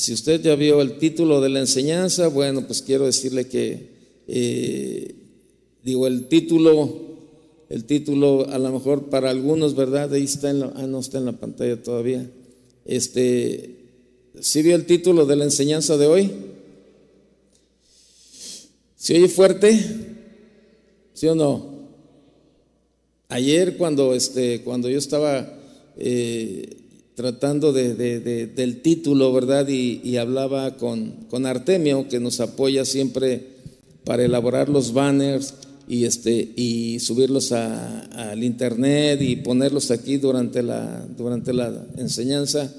si usted ya vio el título de la enseñanza, bueno, pues quiero decirle que, eh, digo, el título, el título a lo mejor para algunos, ¿verdad? Ahí está en la, ah, no está en la pantalla todavía. Este, ¿sí vio el título de la enseñanza de hoy? ¿Se oye fuerte? ¿Sí o no? Ayer cuando, este, cuando yo estaba eh, tratando de, del título, ¿verdad? Y, hablaba con, con, Artemio, que nos apoya siempre para elaborar los banners y, este, y subirlos al internet y ponerlos aquí durante la, durante la enseñanza.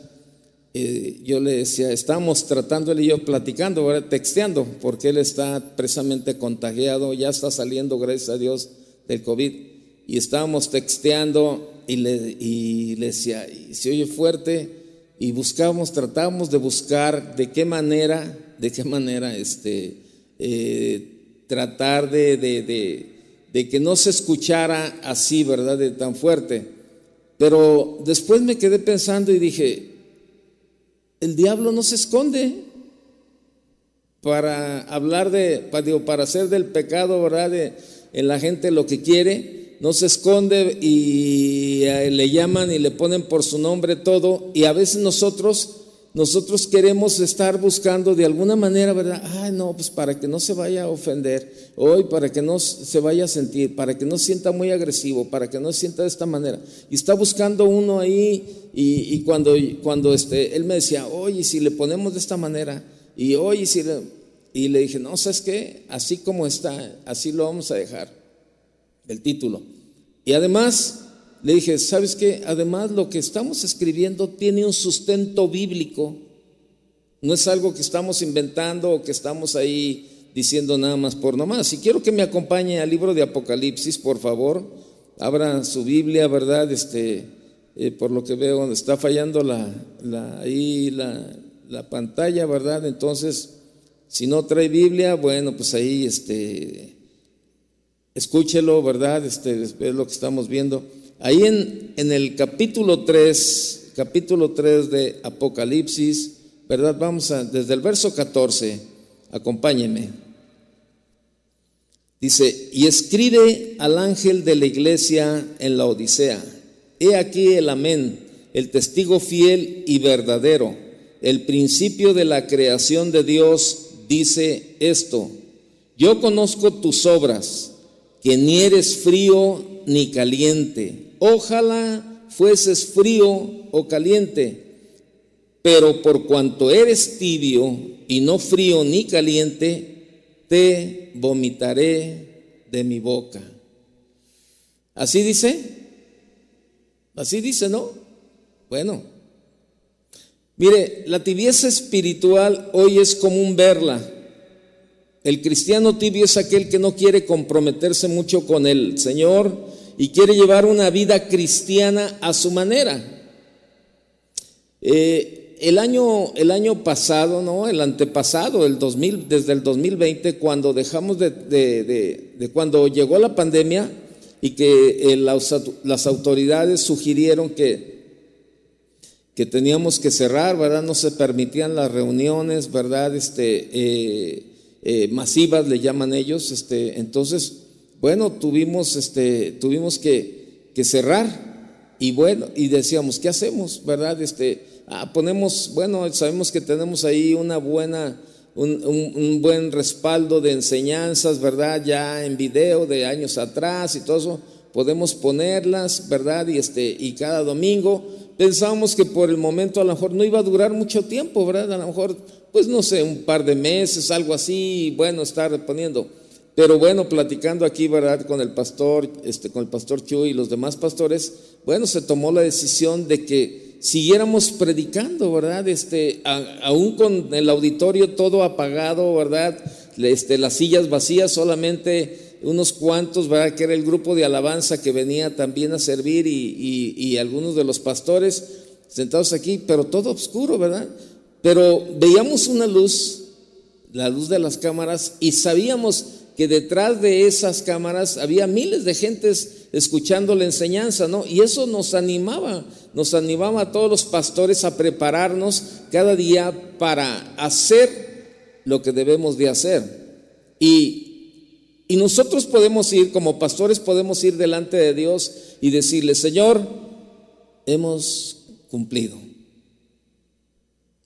Eh, yo le decía, estamos tratando él y yo platicando, ¿verdad? texteando, porque él está precisamente contagiado, ya está saliendo, gracias a Dios, del COVID. Y estábamos texteando y le, y le decía, y se oye fuerte, y buscábamos, tratábamos de buscar de qué manera, de qué manera este, eh, tratar de, de, de, que no se escuchara así, ¿verdad? De tan fuerte. Pero después me quedé pensando y dije, el diablo no se esconde para hablar de, para, digo, para hacer del pecado, ¿verdad? En la gente lo que quiere no se esconde y eh, le llaman y le ponen por su nombre todo y a veces nosotros nosotros queremos estar buscando de alguna manera, ¿verdad? Ay, no, pues para que no se vaya a ofender, hoy para que no se vaya a sentir, para que no sienta muy agresivo, para que no sienta de esta manera. Y está buscando uno ahí y, cuando, cuando este, él me decía, oye, si le ponemos de esta manera, y oye, si le, y le dije, no, ¿sabes qué? Así como está, así lo vamos a dejar el título. Y además le dije, ¿sabes qué? Además lo que estamos escribiendo tiene un sustento bíblico. No es algo que estamos inventando o que estamos ahí diciendo nada más por nomás. Si quiero que me acompañe al libro de Apocalipsis, por favor, abra su Biblia, ¿verdad? Este, eh, por lo que veo, está fallando la, la ahí la, la, pantalla, ¿verdad? Entonces, si no trae Biblia, bueno, pues ahí este, Escúchelo, ¿verdad? Este, es lo que estamos viendo. Ahí en, el capítulo 3, capítulo 3 de Apocalipsis, ¿verdad? Vamos a, desde el verso 14, acompáñenme. Dice, y escribe al ángel de la iglesia en la Odisea, he aquí el amén, el testigo fiel y verdadero, el principio de la creación de Dios dice esto, yo conozco tus obras que ni eres frío ni caliente. Ojalá fueses frío o caliente, pero por cuanto eres tibio y no frío ni caliente, te vomitaré de mi boca. ¿Así dice? Así dice, ¿no? Bueno, mire, la tibieza espiritual hoy es común verla el cristiano tibio es aquel que no quiere comprometerse mucho con el Señor y quiere llevar una vida cristiana a su manera. Eh, el, año, el año pasado, ¿no? el antepasado, el 2000, desde el 2020, cuando dejamos de, de, cuando llegó la pandemia y que eh, las, autoridades sugirieron que, que teníamos que cerrar, ¿verdad? No se permitían las reuniones, ¿verdad? Este, eh, eh, masivas, le llaman ellos. Este, entonces, bueno, tuvimos, este, tuvimos que, que, cerrar y bueno, y decíamos, ¿qué hacemos? ¿Verdad? Este, ah, ponemos, bueno, sabemos que tenemos ahí una buena, un, un, buen respaldo de enseñanzas, ¿verdad? Ya en video de años atrás y todo eso, podemos ponerlas, ¿verdad? Y, este, y cada domingo pensábamos que por el momento a lo mejor no iba a durar mucho tiempo, ¿verdad? A lo mejor pues no sé, un par de meses, algo así, bueno, estar poniendo. Pero bueno, platicando aquí, ¿verdad? Con el pastor, este, con el pastor Chu y los demás pastores, bueno, se tomó la decisión de que siguiéramos predicando, ¿verdad? Este, aún con el auditorio todo apagado, ¿verdad? Este, las sillas vacías, solamente unos cuantos, ¿verdad? Que era el grupo de alabanza que venía también a servir y, y algunos de los pastores sentados aquí, pero todo oscuro, ¿verdad? Pero veíamos una luz, la luz de las cámaras, y sabíamos que detrás de esas cámaras había miles de gentes escuchando la enseñanza, ¿no? Y eso nos animaba, nos animaba a todos los pastores a prepararnos cada día para hacer lo que debemos de hacer. Y, y nosotros podemos ir, como pastores, podemos ir delante de Dios y decirle, Señor, hemos cumplido.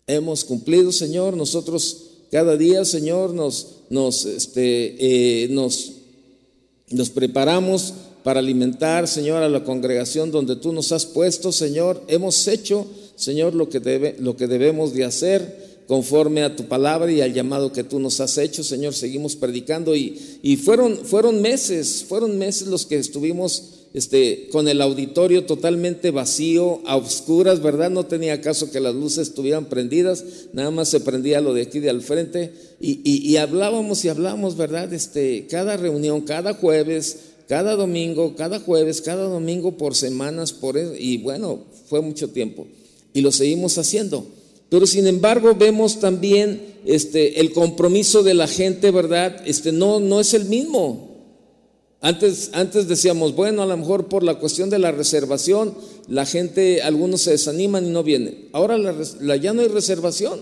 Hemos cumplido, Señor, nosotros cada día, Señor, nos, nos, este, eh, nos, nos preparamos para alimentar, Señor, a la congregación donde tú nos has puesto, Señor. Hemos hecho, Señor, lo que, debe, lo que debemos de hacer conforme a tu palabra y al llamado que tú nos has hecho, Señor. Seguimos predicando y, y fueron, fueron meses, fueron meses los que estuvimos este, con el auditorio totalmente vacío, a oscuras, ¿verdad? No tenía caso que las luces estuvieran prendidas, nada más se prendía lo de aquí de al frente y, hablábamos y hablábamos, ¿verdad? Este, cada reunión, cada jueves, cada domingo, cada jueves, cada domingo por semanas, por e, y bueno, fue mucho tiempo y lo seguimos haciendo. Pero sin embargo vemos también este, el compromiso de la gente, ¿verdad? Este, no, no es el mismo. Antes, antes decíamos, bueno, a lo mejor por la cuestión de la reservación, la gente, algunos se desaniman y no vienen. Ahora la, ya no hay reservación.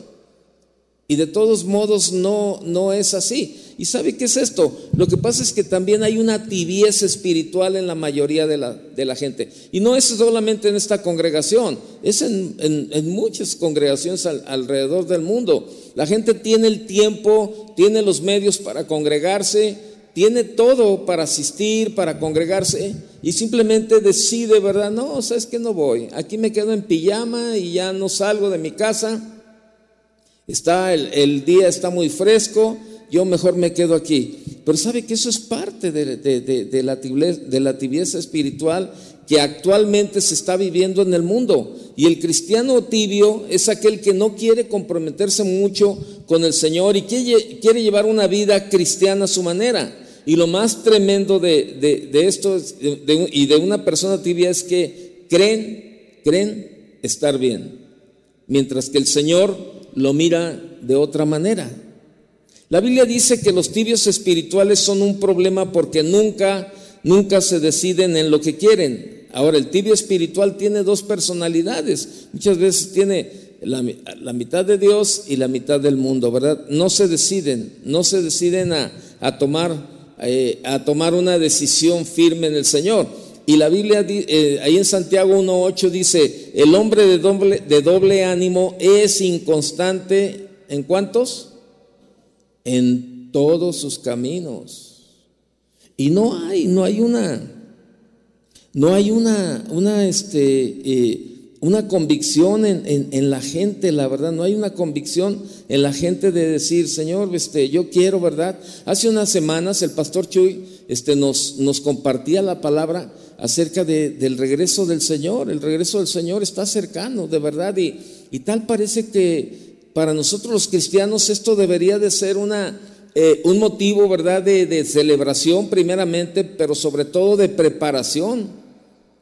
Y de todos modos no, no es así. ¿Y sabe qué es esto? Lo que pasa es que también hay una tibieza espiritual en la mayoría de la, gente. Y no es solamente en esta congregación, es en, en, muchas congregaciones alrededor del mundo. La gente tiene el tiempo, tiene los medios para congregarse, tiene todo para asistir, para congregarse y simplemente decide, ¿verdad? No, sabes que no voy. Aquí me quedo en pijama y ya no salgo de mi casa. Está el, día está muy fresco, yo mejor me quedo aquí. Pero sabe que eso es parte de, la tibieza, de la tibieza espiritual que actualmente se está viviendo en el mundo. Y el cristiano tibio es aquel que no quiere comprometerse mucho con el Señor y quiere llevar una vida cristiana a su manera. Y lo más tremendo de, esto y de una persona tibia es que creen, creen estar bien, mientras que el Señor lo mira de otra manera. La Biblia dice que los tibios espirituales son un problema porque nunca, nunca se deciden en lo que quieren. Ahora, el tibio espiritual tiene dos personalidades. Muchas veces tiene la, mitad de Dios y la mitad del mundo, ¿verdad? No se deciden, no se deciden a, a tomar eh, a tomar una decisión firme en el Señor. Y la Biblia eh, ahí en Santiago 1.8 dice, el hombre de doble, de doble ánimo es inconstante en cuántos? En todos sus caminos. Y no hay, no hay una, no hay una, una, este, eh, una convicción en, la gente, la verdad, no hay una convicción en la gente de decir, Señor, este, yo quiero, ¿verdad? Hace unas semanas el pastor Chuy este, nos, nos compartía la palabra acerca del regreso del Señor. El regreso del Señor está cercano, de verdad, y, y tal parece que para nosotros los cristianos esto debería de ser una, eh, un motivo, ¿verdad?, de, de celebración primeramente, pero sobre todo de preparación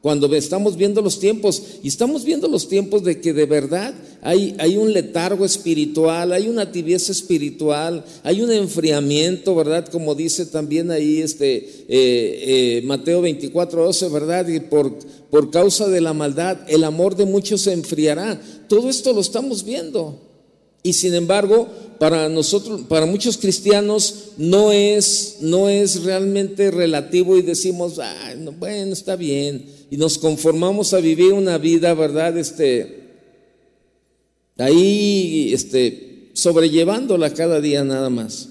cuando estamos viendo los tiempos, y estamos viendo los tiempos de que de verdad hay, hay un letargo espiritual, hay una tibieza espiritual, hay un enfriamiento, ¿verdad? Como dice también ahí este, eh, eh, Mateo 24, 12, ¿verdad? Y por, por causa de la maldad, el amor de muchos se enfriará. Todo esto lo estamos viendo. Y sin embargo, para nosotros, para muchos cristianos, no es, no es realmente relativo y decimos, bueno, está bien y nos conformamos a vivir una vida, ¿verdad? Este, ahí, este, sobrellevándola cada día nada más.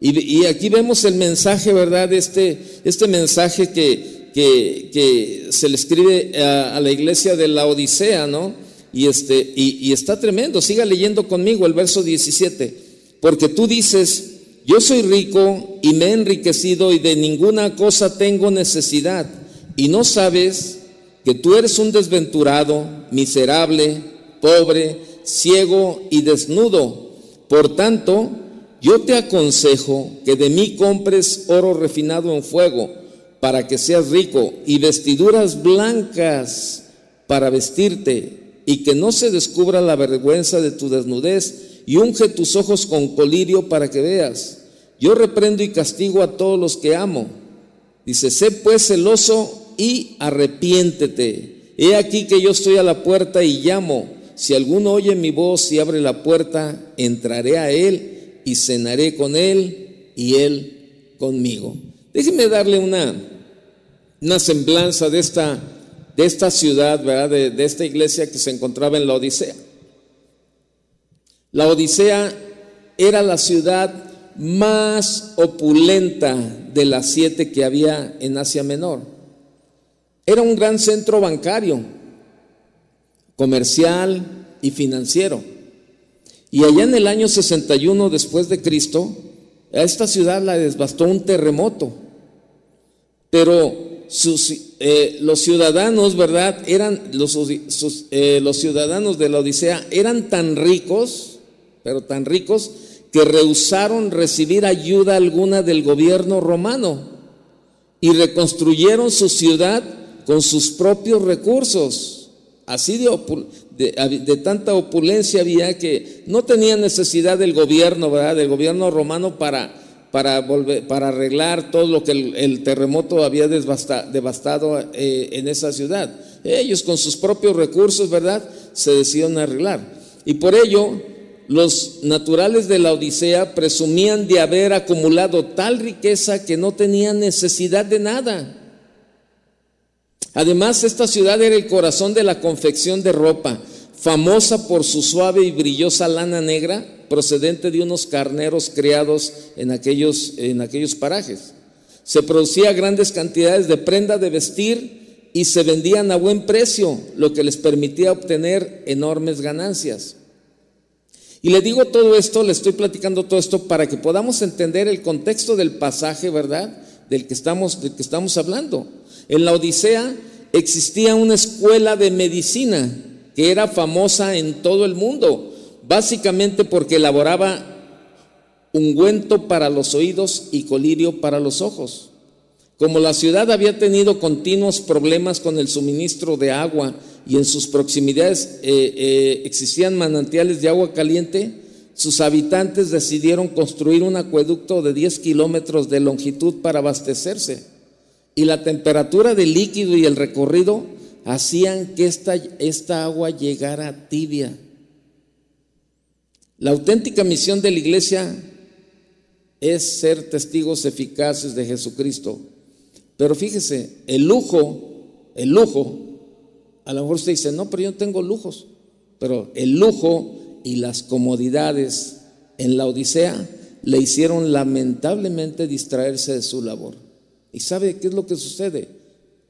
Y, aquí vemos el mensaje, ¿verdad? Este, este mensaje que, que, se le escribe a, la iglesia de la Odisea, ¿no? Y, este, y está tremendo. Siga leyendo conmigo el verso 17. Porque tú dices, yo soy rico y me he enriquecido y de ninguna cosa tengo necesidad y no sabes que tú eres un desventurado, miserable, pobre, ciego y desnudo. Por tanto, yo te aconsejo que de mí compres oro refinado en fuego para que seas rico y vestiduras blancas para vestirte y que no se descubra la vergüenza de tu desnudez y unge tus ojos con colirio para que veas. yo reprendo y castigo a todos los que amo. Dice, sé pues celoso y arrepiéntete. He aquí que yo estoy a la puerta y llamo. Si alguno oye mi voz y abre la puerta, entraré a él y cenaré con él y él conmigo. Déjeme darle una, una semblanza de esta, de esta ciudad, ¿verdad? De, esta iglesia que se encontraba en la Odisea. La Odisea era la ciudad más opulenta de las siete que había en Asia Menor. Era un gran centro bancario, comercial y financiero. Y allá en el año 61 después de Cristo, a esta ciudad la devastó un terremoto. Pero eh, los ciudadanos, ¿verdad? Eran los, eh, los ciudadanos de la Odisea eran tan ricos, pero tan ricos que rehusaron recibir ayuda alguna del gobierno romano y reconstruyeron su ciudad con sus propios recursos. Así de, de, tanta opulencia había que no tenía necesidad del gobierno, ¿verdad? Del gobierno romano para, para, volver, para arreglar todo lo que el, terremoto había devastado eh, en esa ciudad. Ellos con sus propios recursos, ¿verdad? Se decidieron arreglar. Y por ello los naturales de la Odisea presumían de haber acumulado tal riqueza que no tenían necesidad de nada. Además, esta ciudad era el corazón de la confección de ropa, famosa por su suave y brillosa lana negra procedente de unos carneros criados en aquellos, en aquellos parajes. Se producía grandes cantidades de prenda de vestir y se vendían a buen precio, lo que les permitía obtener enormes ganancias. Y le digo todo esto, le estoy platicando todo esto para que podamos entender el contexto del pasaje, ¿verdad? Del que estamos, del que estamos hablando. En la Odisea existía una escuela de medicina que era famosa en todo el mundo, básicamente porque elaboraba ungüento para los oídos y colirio para los ojos. Como la ciudad había tenido continuos problemas con el suministro de agua y en sus proximidades eh, eh, existían manantiales de agua caliente, sus habitantes decidieron construir un acueducto de 10 kilómetros de longitud para abastecerse. Y la temperatura del líquido y el recorrido hacían que esta, esta agua llegara tibia. La auténtica misión de la iglesia es ser testigos eficaces de Jesucristo. Pero fíjese, el lujo, el lujo a lo mejor usted dice, no, pero yo no tengo lujos. Pero el lujo y las comodidades en la Odisea le hicieron lamentablemente distraerse de su labor. ¿Y sabe qué es lo que sucede?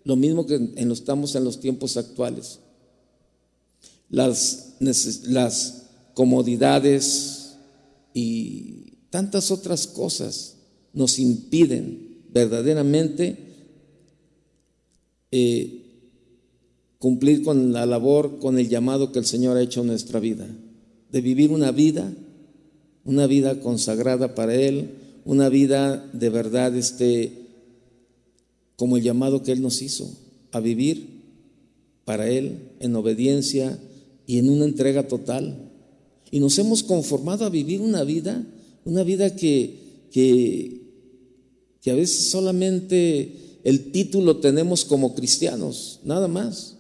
Lo mismo que en, estamos en los tiempos actuales. Las, las comodidades y tantas otras cosas nos impiden verdaderamente eh, cumplir con la labor, con el llamado que el Señor ha hecho en nuestra vida, de vivir una vida, una vida consagrada para Él, una vida de verdad, este, como el llamado que Él nos hizo, a vivir para Él en obediencia y en una entrega total. Y nos hemos conformado a vivir una vida, una vida que, que, que a veces solamente el título tenemos como cristianos, nada más.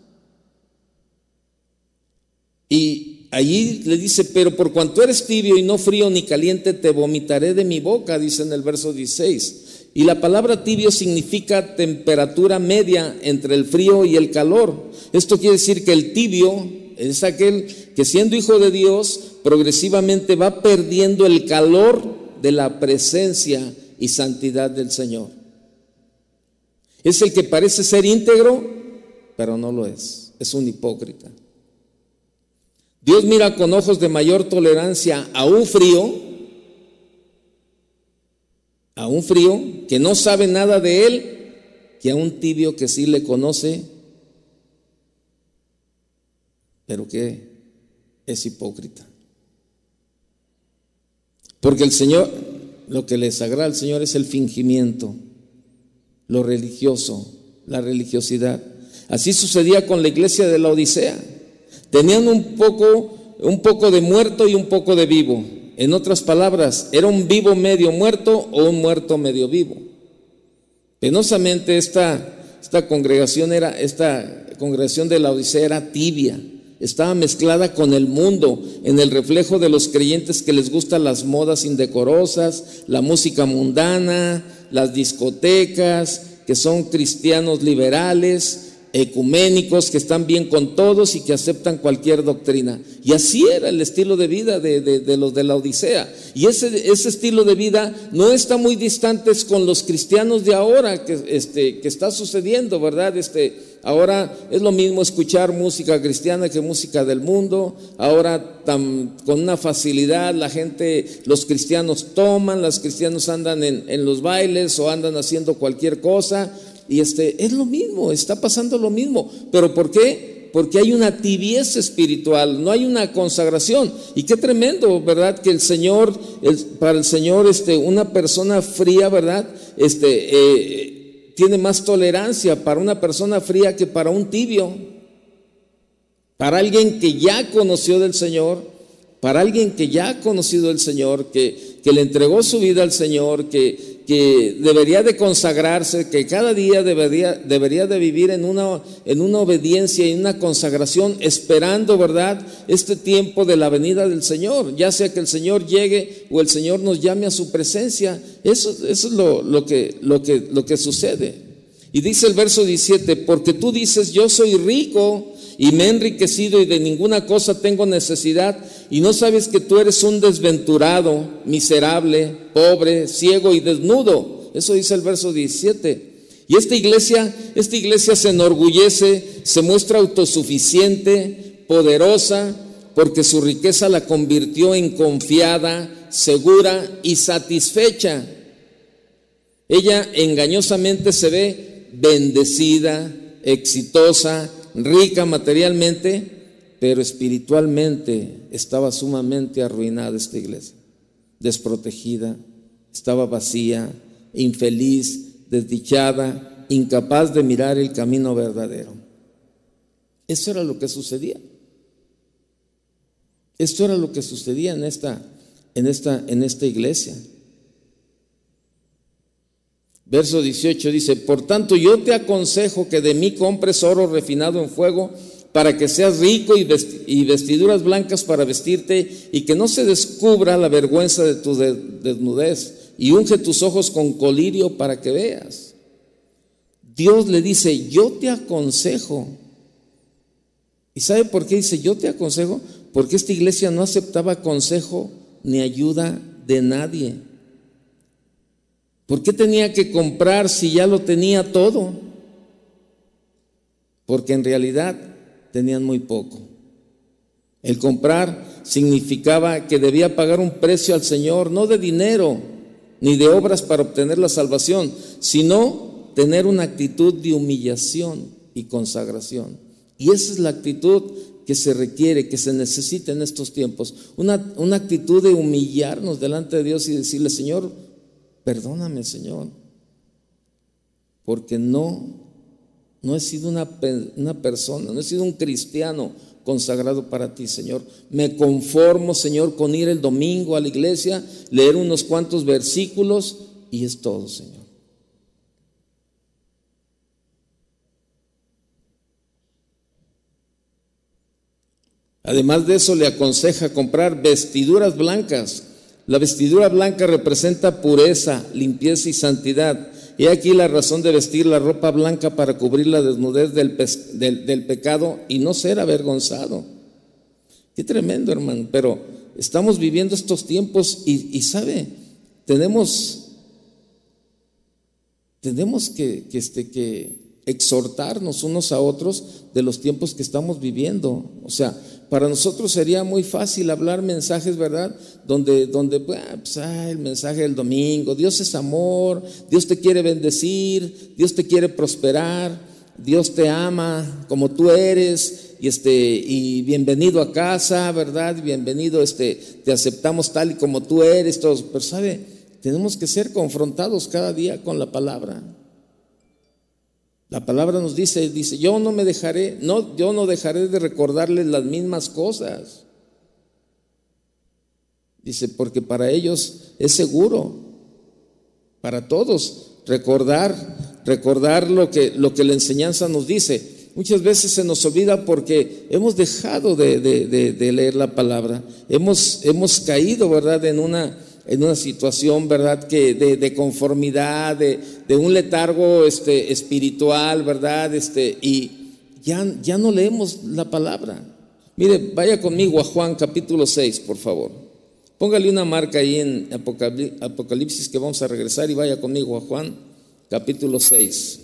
Y allí le dice, pero por cuanto eres tibio y no frío ni caliente, te vomitaré de mi boca, dice en el verso 16. Y la palabra tibio significa temperatura media entre el frío y el calor. Esto quiere decir que el tibio es aquel que siendo hijo de Dios, progresivamente va perdiendo el calor de la presencia y santidad del Señor. Es el que parece ser íntegro, pero no lo es. Es un hipócrita. Dios mira con ojos de mayor tolerancia a un frío, a un frío que no sabe nada de él, que a un tibio que sí le conoce, pero que es hipócrita. Porque el Señor, lo que les agrada al Señor es el fingimiento, lo religioso, la religiosidad. Así sucedía con la iglesia de la Odisea. Tenían un poco, un poco de muerto y un poco de vivo. En otras palabras, era un vivo medio muerto o un muerto medio vivo. Penosamente esta, esta congregación era, esta congregación de la Odisea era tibia, estaba mezclada con el mundo, en el reflejo de los creyentes que les gustan las modas indecorosas, la música mundana, las discotecas, que son cristianos liberales, ecuménicos, que están bien con todos y que aceptan cualquier doctrina. Y así era el estilo de vida de, los de la Odisea. Y ese, ese, estilo de vida no está muy distante con los cristianos de ahora que, este, que está sucediendo, ¿verdad? Este, ahora es lo mismo escuchar música cristiana que música del mundo. Ahora tan, con una facilidad la gente, los cristianos toman, los cristianos andan en, los bailes o andan haciendo cualquier cosa y este, es lo mismo, está pasando lo mismo. ¿Pero por qué? Porque hay una tibieza espiritual, no hay una consagración. Y qué tremendo, ¿verdad? Que el Señor, para el Señor, este, una persona fría, ¿verdad? Este, eh, tiene más tolerancia para una persona fría que para un tibio. Para alguien que ya conoció del Señor, para alguien que ya ha conocido del Señor, que, que le entregó su vida al Señor, que, que debería de consagrarse, que cada día debería, debería de vivir en una, en una obediencia y una consagración, esperando, ¿verdad?, este tiempo de la venida del Señor, ya sea que el Señor llegue o el Señor nos llame a su presencia. Eso, eso es lo, lo, que, lo, que, lo que sucede. Y dice el verso 17, porque tú dices, yo soy rico y me he enriquecido y de ninguna cosa tengo necesidad y no sabes que tú eres un desventurado, miserable, pobre, ciego y desnudo. Eso dice el verso 17. Y esta iglesia, esta iglesia se enorgullece, se muestra autosuficiente, poderosa, porque su riqueza la convirtió en confiada, segura y satisfecha. Ella engañosamente se ve bendecida, exitosa, rica materialmente, pero espiritualmente estaba sumamente arruinada esta iglesia, desprotegida, estaba vacía, infeliz, desdichada, incapaz de mirar el camino verdadero. Eso era lo que sucedía. Esto era lo que sucedía en esta, en esta, en esta iglesia. Verso 18 dice, por tanto yo te aconsejo que de mí compres oro refinado en fuego para que seas rico y vestiduras blancas para vestirte y que no se descubra la vergüenza de tu desnudez y unge tus ojos con colirio para que veas. Dios le dice, yo te aconsejo. ¿Y sabe por qué dice, yo te aconsejo? Porque esta iglesia no aceptaba consejo ni ayuda de nadie. ¿Por qué tenía que comprar si ya lo tenía todo? Porque en realidad tenían muy poco. El comprar significaba que debía pagar un precio al Señor, no de dinero ni de obras para obtener la salvación, sino tener una actitud de humillación y consagración. Y esa es la actitud que se requiere, que se necesita en estos tiempos. Una, una actitud de humillarnos delante de Dios y decirle, Señor, perdóname, Señor, porque no no he sido una, una, persona, no he sido un cristiano consagrado para ti, Señor. Me conformo, Señor, con ir el domingo a la iglesia, leer unos cuantos versículos y es todo, Señor. Además de eso, le aconseja comprar vestiduras blancas. La vestidura blanca representa pureza, limpieza y santidad. Y aquí la razón de vestir la ropa blanca para cubrir la desnudez del, pecado y no ser avergonzado. Qué tremendo, hermano. Pero estamos viviendo estos tiempos y, sabe, tenemos, tenemos que, que, este, que exhortarnos unos a otros de los tiempos que estamos viviendo. O sea, para nosotros sería muy fácil hablar mensajes, ¿verdad? Donde, donde pues, el mensaje del domingo, Dios es amor, Dios te quiere bendecir, Dios te quiere prosperar, Dios te ama como tú eres, y este, y bienvenido a casa, ¿verdad? Bienvenido, este, te aceptamos tal y como tú eres, todos. Pero sabe, tenemos que ser confrontados cada día con la palabra. La palabra nos dice, dice, yo no me dejaré, no, yo no dejaré de recordarles las mismas cosas. Dice, porque para ellos es seguro, para todos, recordar, recordar lo que, lo que la enseñanza nos dice. Muchas veces se nos olvida porque hemos dejado de, leer la palabra, hemos, hemos caído, ¿verdad?, en una, en una situación, ¿verdad?, que de, conformidad, de, un letargo este, espiritual, ¿verdad?, este, y ya, ya no leemos la palabra. Mire, vaya conmigo a Juan capítulo 6, por favor. Póngale una marca ahí en Apocalipsis que vamos a regresar y vaya conmigo a Juan capítulo 6.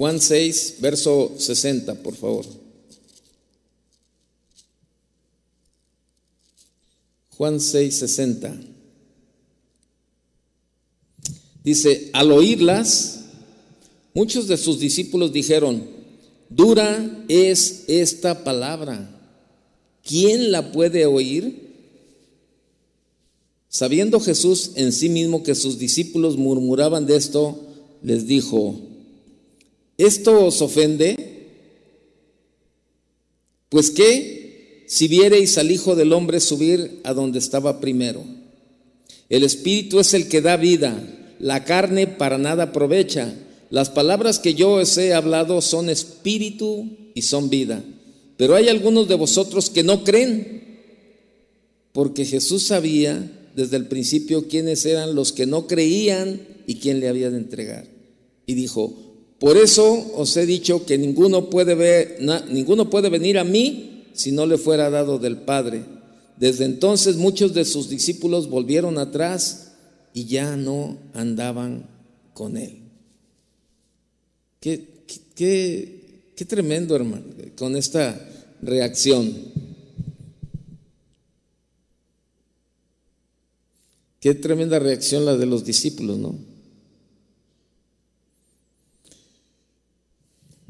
Juan 6, verso 60, por favor. Juan 6, 60. Dice, al oírlas, muchos de sus discípulos dijeron, dura es esta palabra. ¿Quién la puede oír? Sabiendo Jesús en sí mismo que sus discípulos murmuraban de esto, les dijo, ¿esto os ofende? Pues qué, si viereis al Hijo del Hombre subir a donde estaba primero. El Espíritu es el que da vida la carne para nada aprovecha. Las palabras que yo os he hablado son espíritu y son vida. Pero hay algunos de vosotros que no creen, porque Jesús sabía desde el principio quiénes eran los que no creían y quién le había de entregar. Y dijo, por eso os he dicho que ninguno puede, ver, ninguno puede venir a mí si no le fuera dado del Padre. Desde entonces muchos de sus discípulos volvieron atrás y ya no andaban con él. Qué, qué, tremendo, hermano, con esta reacción. Qué tremenda reacción la de los discípulos, ¿no?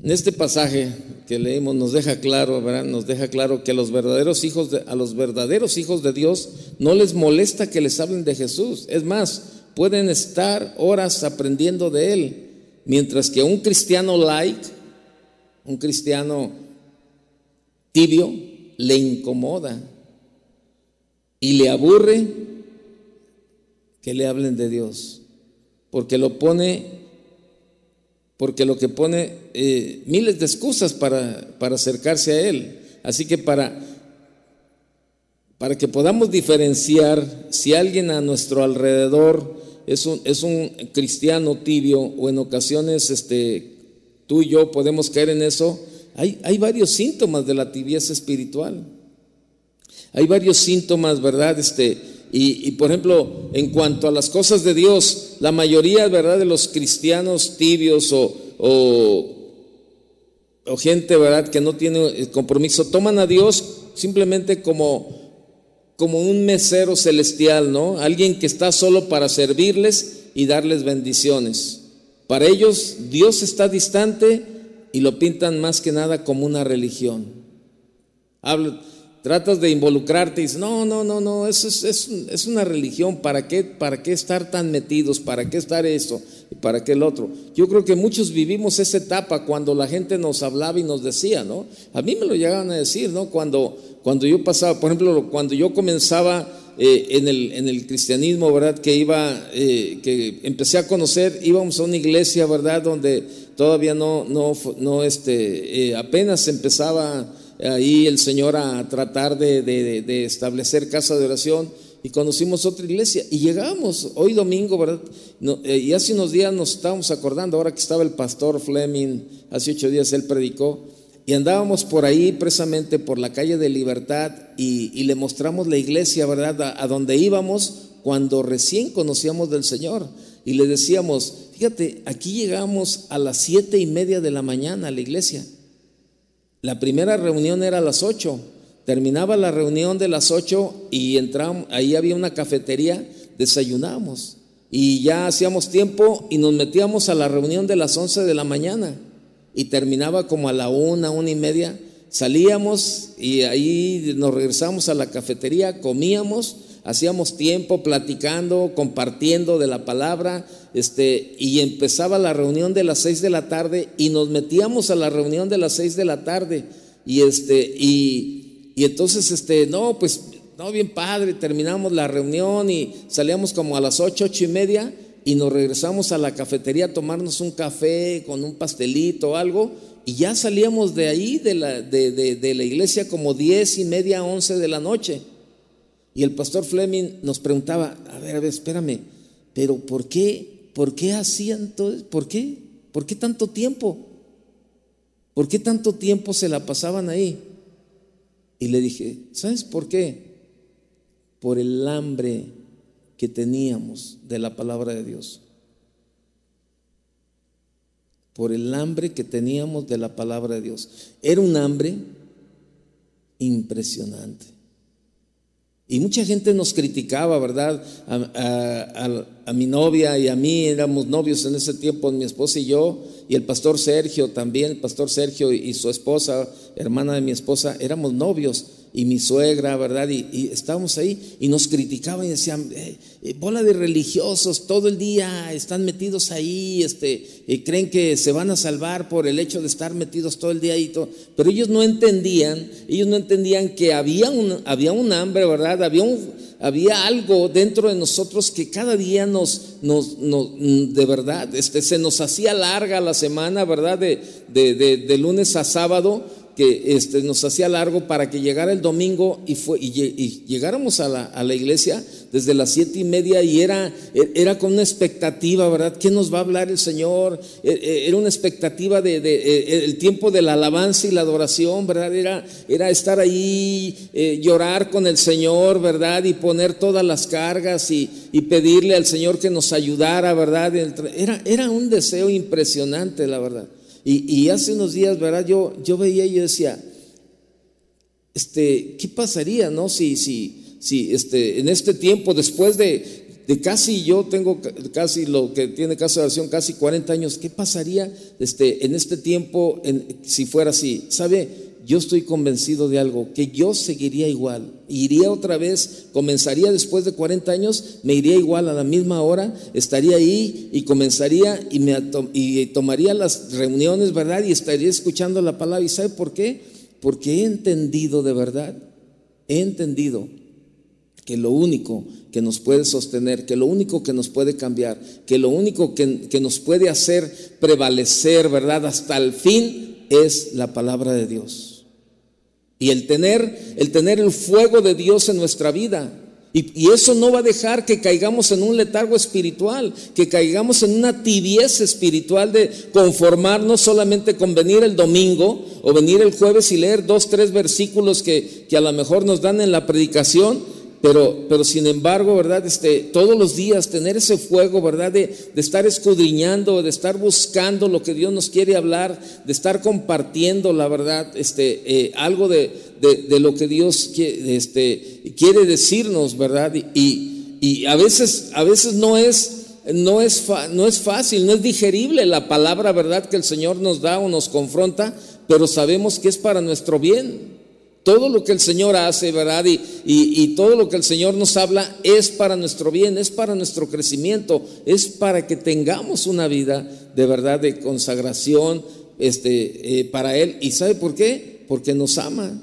Este pasaje que leímos nos deja claro, ¿verdad? Nos deja claro que a los verdaderos hijos de, a los verdaderos hijos de Dios no les molesta que les hablen de Jesús. Es más, pueden estar horas aprendiendo de él, mientras que un cristiano light, un cristiano tibio, le incomoda y le aburre que le hablen de Dios, porque lo pone porque lo que pone eh, miles de excusas para, para, acercarse a Él. Así que para, para que podamos diferenciar si alguien a nuestro alrededor es un, es un cristiano tibio o en ocasiones este, tú y yo podemos caer en eso, hay, hay varios síntomas de la tibieza espiritual. Hay varios síntomas, ¿verdad? Este, y, por ejemplo, en cuanto a las cosas de Dios, la mayoría, ¿verdad?, de los cristianos tibios o, o, gente, ¿verdad?, que no tiene compromiso, toman a Dios simplemente como, como un mesero celestial, ¿no? Alguien que está solo para servirles y darles bendiciones. Para ellos, Dios está distante y lo pintan más que nada como una religión. Tratas de involucrarte y dices, no, no, no, no, eso es, es, una religión, ¿para qué, ¿para qué estar tan metidos? ¿Para qué estar eso? ¿Para qué el otro? Yo creo que muchos vivimos esa etapa cuando la gente nos hablaba y nos decía, ¿no? A mí me lo llegaban a decir, ¿no? Cuando, cuando yo pasaba, por ejemplo, cuando yo comenzaba eh, en, el, en, el, cristianismo, ¿verdad? Que iba, eh, que empecé a conocer, íbamos a una iglesia, ¿verdad? Donde todavía no, no, no, este, eh, apenas empezaba ahí el Señor a tratar de, establecer casa de oración y conocimos otra iglesia y llegamos hoy domingo, ¿verdad? Eh, y hace unos días nos estábamos acordando, ahora que estaba el pastor Fleming, hace ocho días él predicó, y andábamos por ahí precisamente por la calle de Libertad y, le mostramos la iglesia, ¿verdad? A, a, donde íbamos cuando recién conocíamos del Señor. Y le decíamos, fíjate, aquí llegamos a las siete y media de la mañana a la iglesia. La primera reunión era a las 8. Terminaba la reunión de las 8 y entramos, ahí había una cafetería, desayunamos y ya hacíamos tiempo y nos metíamos a la reunión de las 11 de la mañana y terminaba como a la una, una y media. Salíamos y ahí nos regresamos a la cafetería, comíamos, Hacíamos tiempo platicando, compartiendo de la palabra, este, y empezaba la reunión de las seis de la tarde y nos metíamos a la reunión de las seis de la tarde. Y este, y, y entonces, este, no, pues, no, bien padre, terminamos la reunión y salíamos como a las ocho, ocho y media y nos regresamos a la cafetería a tomarnos un café con un pastelito o algo y ya salíamos de ahí, de la, de, la iglesia, como diez y media, once de la noche. Y el pastor Fleming nos preguntaba, a ver, a ver, espérame, pero ¿por qué? ¿Por qué hacían todo? ¿Por qué? ¿Por qué tanto tiempo? ¿Por qué tanto tiempo se la pasaban ahí? Y le dije, ¿sabes por qué? Por el hambre que teníamos de la palabra de Dios por el hambre que teníamos de la palabra de Dios. Era un hambre impresionante. Y mucha gente nos criticaba, ¿verdad? A, mi novia y a mí, éramos novios en ese tiempo, mi esposa y yo, y el pastor Sergio también, el pastor Sergio y su esposa, hermana de mi esposa, éramos novios y mi suegra, ¿verdad? Y, estábamos ahí y nos criticaban y decían, eh, eh, bola de religiosos, todo el día están metidos ahí, este, y creen que se van a salvar por el hecho de estar metidos todo el día ahí. Todo. Pero ellos no entendían, ellos no entendían que había un, había un hambre, ¿verdad? Había, un, había algo dentro de nosotros que cada día nos, nos, de verdad, este, se nos hacía larga la semana, ¿verdad? De, de, de lunes a sábado que este, nos hacía largo para que llegara el domingo y, fue, y, llegáramos a la, a la, iglesia desde las siete y media y era, era con una expectativa, ¿verdad? ¿Qué nos va a hablar el Señor? E, e, era una expectativa de, e, el tiempo de la alabanza y la adoración, ¿verdad? Era, era estar ahí, eh, llorar con el Señor, ¿verdad? Y poner todas las cargas y, y pedirle al Señor que nos ayudara, ¿verdad? Era, era un deseo impresionante, la verdad. Y, hace unos días, ¿verdad? Yo, yo veía y yo decía, este, ¿qué pasaría, no? Si, si, si este, en este tiempo, después de, de casi, yo tengo casi lo que tiene caso de oración, casi 40 años, ¿qué pasaría este, en este tiempo en, si fuera así? ¿Sabe? Yo estoy convencido de algo, que yo seguiría igual, iría otra vez, comenzaría después de 40 años, me iría igual a la misma hora, estaría ahí y comenzaría y, me, y tomaría las reuniones, ¿verdad? Y estaría escuchando la palabra. ¿Y sabe por qué? Porque he entendido de verdad, he entendido que lo único que nos puede sostener, que lo único que nos puede cambiar, que lo único que, que nos puede hacer prevalecer, ¿verdad? Hasta el fin es la palabra de Dios. Y el tener, el tener el fuego de Dios en nuestra vida. Y, eso no va a dejar que caigamos en un letargo espiritual, que caigamos en una tibieza espiritual de conformarnos solamente con venir el domingo o venir el jueves y leer dos, tres versículos que, que a lo mejor nos dan en la predicación pero, pero sin embargo, ¿verdad? Este, todos los días tener ese fuego, ¿verdad? De, de, estar escudriñando, de estar buscando lo que Dios nos quiere hablar, de estar compartiendo, la verdad, este, eh, algo de, de, lo que Dios quiere, este, quiere decirnos, ¿verdad? Y, y, a veces, a veces no es, no es, no es fácil, no es digerible la palabra, ¿verdad? Que el Señor nos da o nos confronta, pero sabemos que es para nuestro bien. Todo lo que el Señor hace, ¿verdad? Y, y, todo lo que el Señor nos habla es para nuestro bien, es para nuestro crecimiento, es para que tengamos una vida de verdad de consagración este, eh, para Él. ¿Y sabe por qué? Porque nos ama.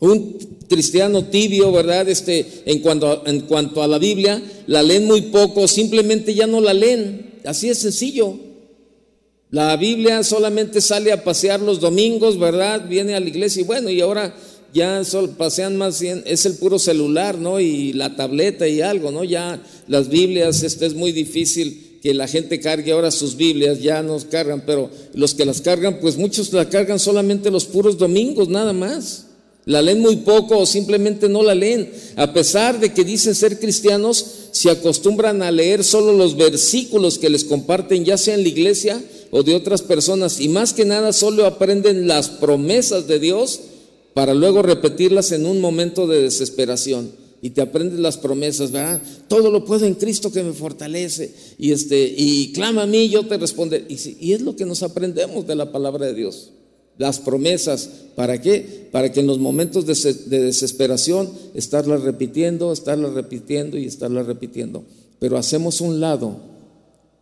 Un cristiano tibio, ¿verdad? Este, en, cuanto en cuanto a la Biblia, la leen muy poco, simplemente ya no la leen. Así es sencillo. La Biblia solamente sale a pasear los domingos, ¿verdad? Viene a la iglesia y bueno, y ahora ya solo pasean más bien, es el puro celular, ¿no? Y la tableta y algo, ¿no? Ya las Biblias, este es muy difícil que la gente cargue ahora sus Biblias, ya nos cargan, pero los que las cargan, pues muchos la cargan solamente los puros domingos, nada más. La leen muy poco o simplemente no la leen. A pesar de que dicen ser cristianos, se acostumbran a leer solo los versículos que les comparten, ya sea en la iglesia o de otras personas y más que nada solo aprenden las promesas de Dios para luego repetirlas en un momento de desesperación. Y te aprendes las promesas, ¿verdad? Todo lo puedo en Cristo que me fortalece. Y, este, y clama a mí, yo te responderé. Y, y es lo que nos aprendemos de la palabra de Dios. Las promesas. ¿Para qué? Para que en los momentos de, de desesperación estarlas repitiendo, estarlas repitiendo y estarlas repitiendo. Pero hacemos un lado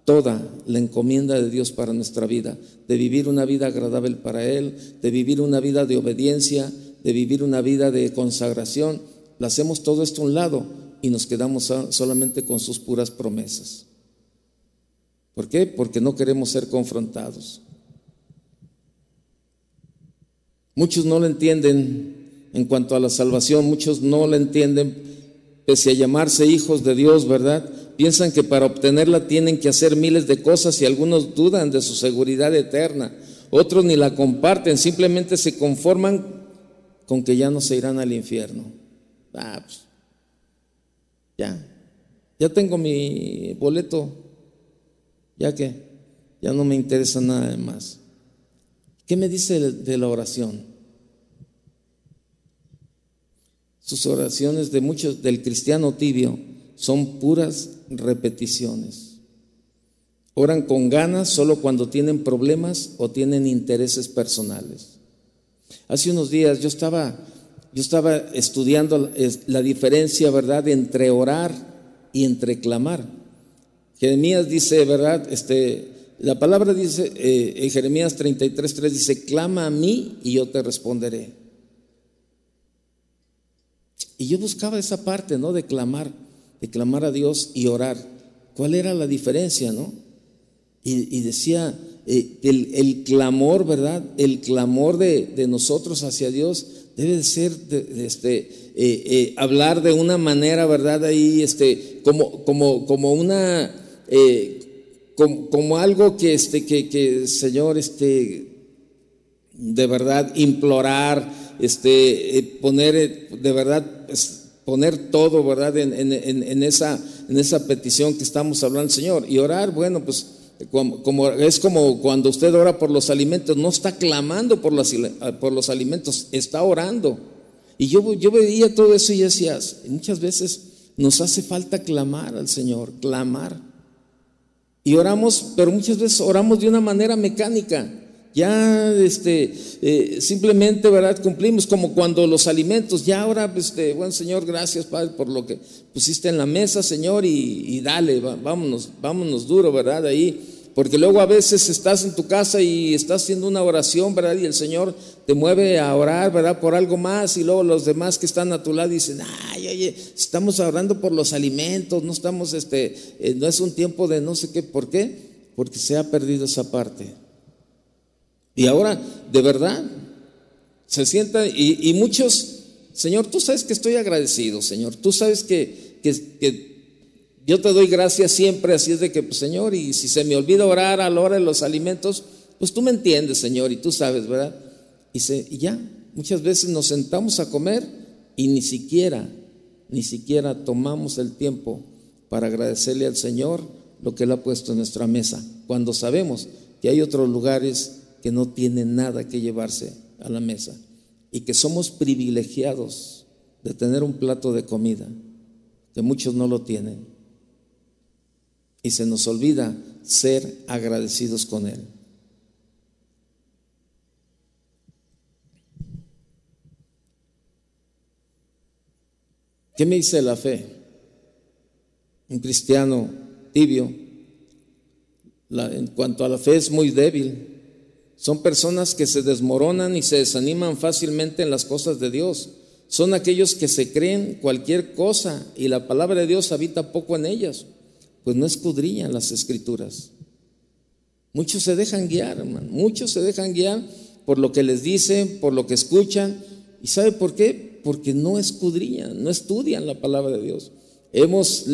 toda la encomienda de Dios para nuestra vida, de vivir una vida agradable para Él, de vivir una vida de obediencia, de vivir una vida de consagración. Le hacemos todo esto a un lado y nos quedamos solamente con sus puras promesas. ¿Por qué? Porque no queremos ser confrontados. Muchos no lo entienden en cuanto a la salvación, muchos no lo entienden pese a llamarse hijos de Dios, ¿verdad? Piensan que para obtenerla tienen que hacer miles de cosas y algunos dudan de su seguridad eterna. Otros ni la comparten, simplemente se conforman con que ya no se irán al infierno. Ah, pues, ya, ya tengo mi boleto, ya que ya no me interesa nada más. ¿Qué me dice de la oración? Sus oraciones de muchos del cristiano tibio son puras repeticiones. Oran con ganas solo cuando tienen problemas o tienen intereses personales. Hace unos días yo estaba, yo estaba estudiando la diferencia, ¿verdad?, entre orar y entre clamar. Jeremías dice, ¿verdad? Este, la palabra dice, eh, en Jeremías 33.3 dice, clama a mí y yo te responderé. Y yo buscaba esa parte, ¿no? De clamar, de clamar a Dios y orar. ¿Cuál era la diferencia, no? Y, decía, eh, el, clamor, ¿verdad? El clamor de, nosotros hacia Dios debe de ser, de, este, eh, eh, hablar de una manera, ¿verdad? Ahí, este, como, como, como una, como, algo que, este, que, que, Señor, este, de verdad, implorar, este, poner, de verdad, poner todo, ¿verdad? En, esa, en esa petición que estamos hablando, Señor. Y orar, bueno, pues como, es como cuando usted ora por los alimentos, no está clamando por los, por los alimentos, está orando. Y yo, yo veía todo eso y decía, muchas veces nos hace falta clamar al Señor, clamar. Y oramos, pero muchas veces oramos de una manera mecánica. Ya este, eh, simplemente, ¿verdad? Cumplimos como cuando los alimentos, ya ahora, este, buen Señor, gracias, Padre, por lo que pusiste en la mesa, Señor, y, dale, vámonos, vámonos duro, ¿verdad? Ahí, porque luego a veces estás en tu casa y estás haciendo una oración, ¿verdad? Y el Señor te mueve a orar, ¿verdad? Por algo más, y luego los demás que están a tu lado dicen, ay, oye, estamos orando por los alimentos, no estamos, este, eh, no es un tiempo de no sé qué, ¿por qué? Porque se ha perdido esa parte. Y ahora, de verdad, se sientan y, muchos, Señor, tú sabes que estoy agradecido, Señor, tú sabes que, que, yo te doy gracias siempre, así es de que, pues, Señor, y si se me olvida orar a la hora de los alimentos, pues tú me entiendes, Señor, y tú sabes, ¿verdad? Y, y ya, muchas veces nos sentamos a comer y ni siquiera, ni siquiera tomamos el tiempo para agradecerle al Señor lo que Él ha puesto en nuestra mesa, cuando sabemos que hay otros lugares que no tienen nada que llevarse a la mesa y que somos privilegiados de tener un plato de comida, que muchos no lo tienen. Y se nos olvida ser agradecidos con Él. ¿Qué me dice la fe? Un cristiano tibio, en cuanto a la fe es muy débil. Son personas que se desmoronan y se desaniman fácilmente en las cosas de Dios. Son aquellos que se creen cualquier cosa y la palabra de Dios habita poco en ellas, pues no escudriñan las escrituras. Muchos se dejan guiar, hermano. Muchos se dejan guiar por lo que les dicen, por lo que escuchan. ¿Y sabe por qué? Porque no escudriñan, no estudian la palabra de Dios. Hemos,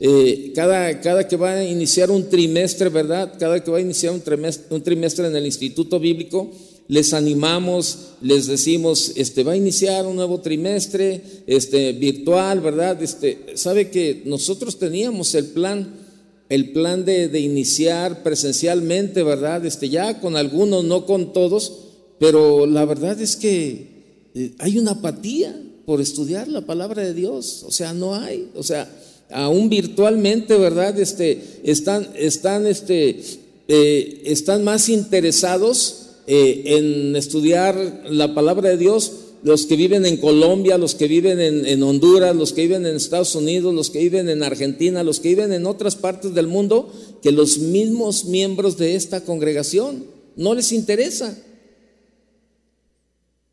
eh, cada, cada que va a iniciar un trimestre, ¿verdad? Cada que va a iniciar un trimestre en el Instituto Bíblico, les animamos, les decimos, este, va a iniciar un nuevo trimestre, este, virtual, ¿verdad? Este, sabe que nosotros teníamos el plan, el plan de, de, iniciar presencialmente, ¿verdad? Este, ya con algunos, no con todos, pero la verdad es que eh, hay una apatía por estudiar la palabra de Dios, o sea, no hay, o sea, aún virtualmente, ¿verdad? Este, están, están, este, eh, están más interesados eh, en estudiar la palabra de Dios los que viven en Colombia, los que viven en, Honduras, los que viven en Estados Unidos, los que viven en Argentina, los que viven en otras partes del mundo, que los mismos miembros de esta congregación. No les interesa.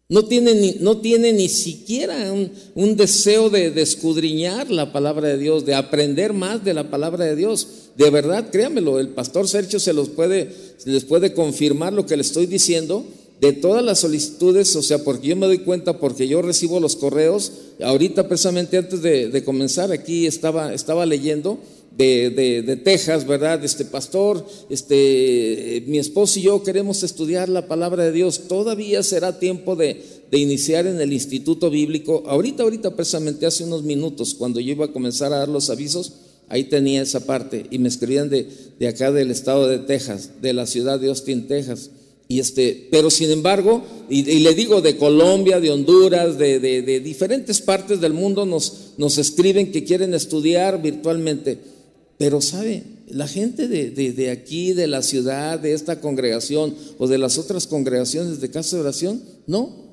No tiene ni, no tiene ni siquiera un, deseo de, escudriñar la palabra de Dios, de aprender más de la palabra de Dios. De verdad, créanmelo, el pastor Sergio se los puede, les puede confirmar lo que le estoy diciendo. De todas las solicitudes, o sea, porque yo me doy cuenta, porque yo recibo los correos, ahorita precisamente antes de, comenzar aquí estaba, estaba leyendo, de, Texas, ¿verdad? Este pastor, este, mi esposo y yo queremos estudiar la palabra de Dios. Todavía será tiempo de, iniciar en el instituto bíblico. Ahorita, ahorita, precisamente hace unos minutos, cuando yo iba a comenzar a dar los avisos, ahí tenía esa parte y me escribían de, de acá del estado de Texas, de la ciudad de Austin, Texas. Y este, pero sin embargo, y, le digo de Colombia, de Honduras, de, de, diferentes partes del mundo nos, nos escriben que quieren estudiar virtualmente. Pero sabe, la gente de, aquí, de la ciudad, de esta congregación o de las otras congregaciones de casa de oración, no.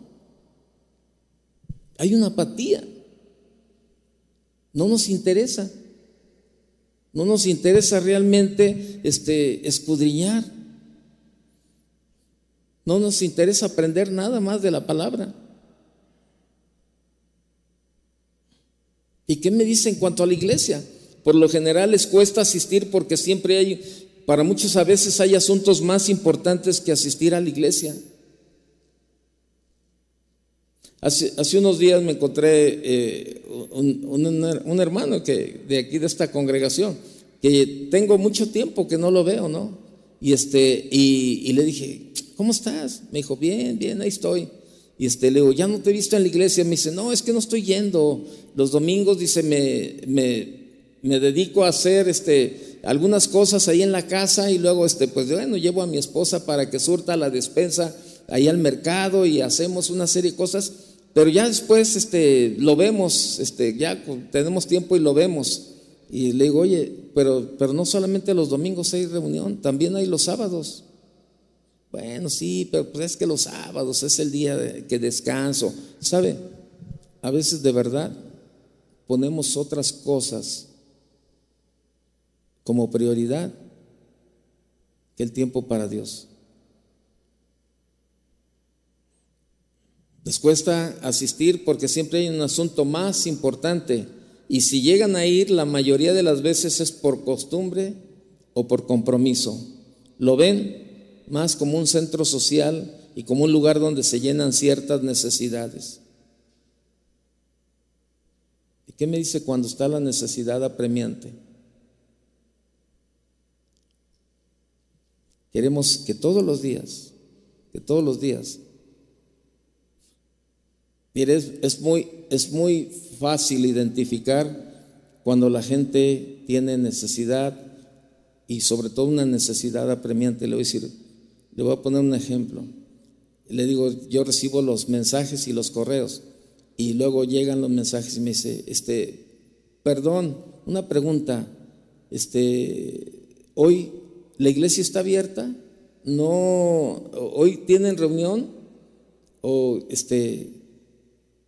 Hay una apatía. No nos interesa. No nos interesa realmente este, escudriñar. No nos interesa aprender nada más de la palabra. ¿Y qué me dice en cuanto a la iglesia? Por lo general les cuesta asistir porque siempre hay, para muchos a veces hay asuntos más importantes que asistir a la iglesia. Hace, unos días me encontré eh, un, hermano que, de aquí de esta congregación, que tengo mucho tiempo que no lo veo, ¿no? Y, este, y, le dije, ¿cómo estás? Me dijo, bien, bien, ahí estoy. Y este, le digo, ya no te he visto en la iglesia. Me dice, no, es que no estoy yendo. Los domingos, dice, me, me me dedico a hacer este, algunas cosas ahí en la casa y luego, este, pues bueno, llevo a mi esposa para que surta la despensa ahí al mercado y hacemos una serie de cosas, pero ya después este, lo vemos, este, ya tenemos tiempo y lo vemos. Y le digo, oye, pero, pero no solamente los domingos hay reunión, también hay los sábados. Bueno, sí, pero pues es que los sábados es el día que descanso. ¿Sabe? A veces de verdad ponemos otras cosas como prioridad que el tiempo para Dios. Les cuesta asistir porque siempre hay un asunto más importante y si llegan a ir la mayoría de las veces es por costumbre o por compromiso. Lo ven más como un centro social y como un lugar donde se llenan ciertas necesidades. ¿Y qué me dice cuando está la necesidad apremiante? Queremos que todos los días, que todos los días, mire, es, muy, es muy fácil identificar cuando la gente tiene necesidad y sobre todo una necesidad apremiante. Le voy a decir, le voy a poner un ejemplo. Le digo, yo recibo los mensajes y los correos y luego llegan los mensajes y me dice, este, perdón, una pregunta, este, hoy la iglesia está abierta, no, hoy tienen reunión o este,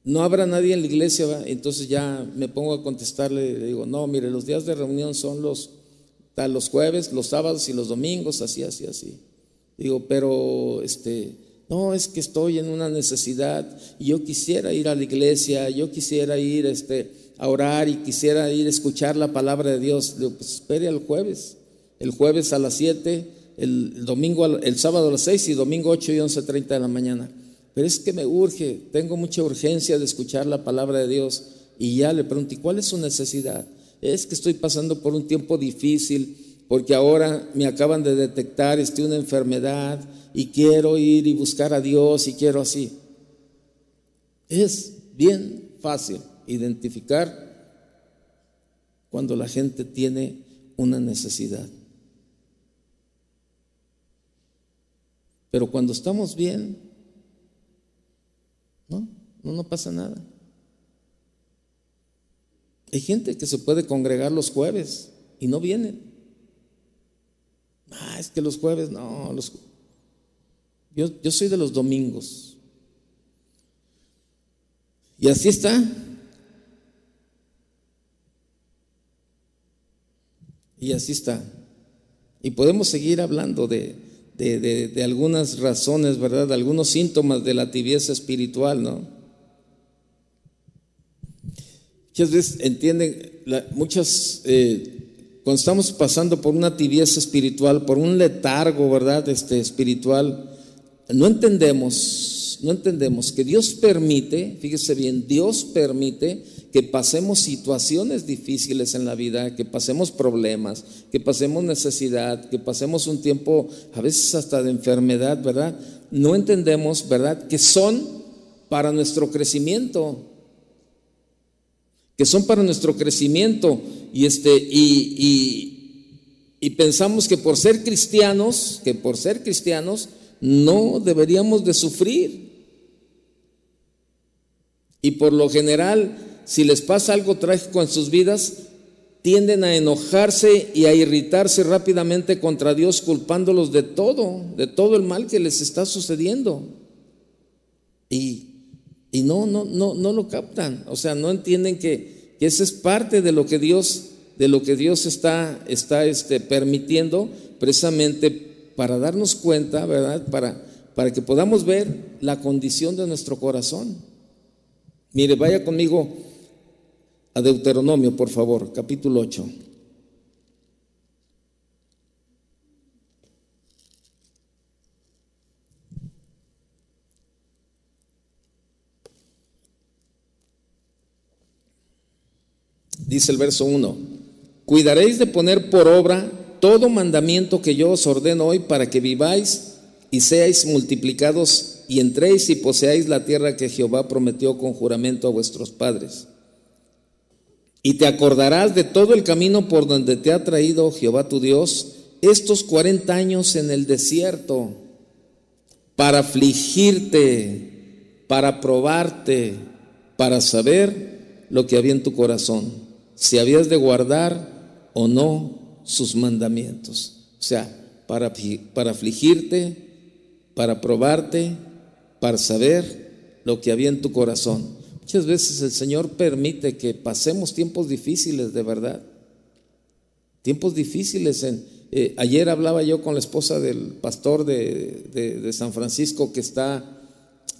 no habrá nadie en la iglesia, entonces ya me pongo a contestarle, le digo, no, mire, los días de reunión son los, los jueves, los sábados y los domingos, así, así, así. Digo, pero este, no, es que estoy en una necesidad y yo quisiera ir a la iglesia, yo quisiera ir este, a orar y quisiera ir a escuchar la palabra de Dios. Digo, pues espere al jueves el jueves a las 7, el domingo, el sábado a las 6 y domingo 8 y 11.30 de la mañana. Pero es que me urge, tengo mucha urgencia de escuchar la palabra de Dios. Y ya le pregunto, ¿y cuál es su necesidad? Es que estoy pasando por un tiempo difícil porque ahora me acaban de detectar este, una enfermedad y quiero ir y buscar a Dios y quiero así. Es bien fácil identificar cuando la gente tiene una necesidad. Pero cuando estamos bien, no, no, pasa nada. Hay gente que se puede congregar los jueves y no vienen. Ah, es que los jueves, no, los... Yo, yo soy de los domingos. Y así está. Y así está. Y podemos seguir hablando de, de, algunas razones, ¿verdad? De algunos síntomas de la tibieza espiritual, ¿no? Muchas veces entienden, muchas, eh, cuando estamos pasando por una tibieza espiritual, por un letargo, ¿verdad? Este, espiritual, no entendemos, no entendemos que Dios permite, fíjese bien, Dios permite que pasemos situaciones difíciles en la vida, que pasemos problemas, que pasemos necesidad, que pasemos un tiempo a veces hasta de enfermedad, ¿verdad? No entendemos, ¿verdad? Que son para nuestro crecimiento, que son para nuestro crecimiento y este y, y pensamos que por ser cristianos, que por ser cristianos no deberíamos de sufrir. Y por lo general si les pasa algo trágico en sus vidas, tienden a enojarse y a irritarse rápidamente contra Dios, culpándolos de todo, de todo el mal que les está sucediendo. Y, no, no, no, no lo captan. O sea, no entienden que, que esa es parte de lo que Dios, de lo que Dios está, está este, permitiendo, precisamente para darnos cuenta, ¿verdad? Para, para que podamos ver la condición de nuestro corazón. Mire, vaya conmigo a Deuteronomio, por favor, capítulo 8. Dice el verso 1, cuidaréis de poner por obra todo mandamiento que yo os ordeno hoy para que viváis y seáis multiplicados y entréis y poseáis la tierra que Jehová prometió con juramento a vuestros padres y te acordarás de todo el camino por donde te ha traído Jehová tu Dios estos 40 años en el desierto, para afligirte, para probarte, para saber lo que había en tu corazón, si habías de guardar o no sus mandamientos. O sea, para, para afligirte, para probarte, para saber lo que había en tu corazón. Muchas veces el Señor permite que pasemos tiempos difíciles de verdad. Tiempos difíciles. Eh, ayer hablaba yo con la esposa del pastor de, San Francisco que está,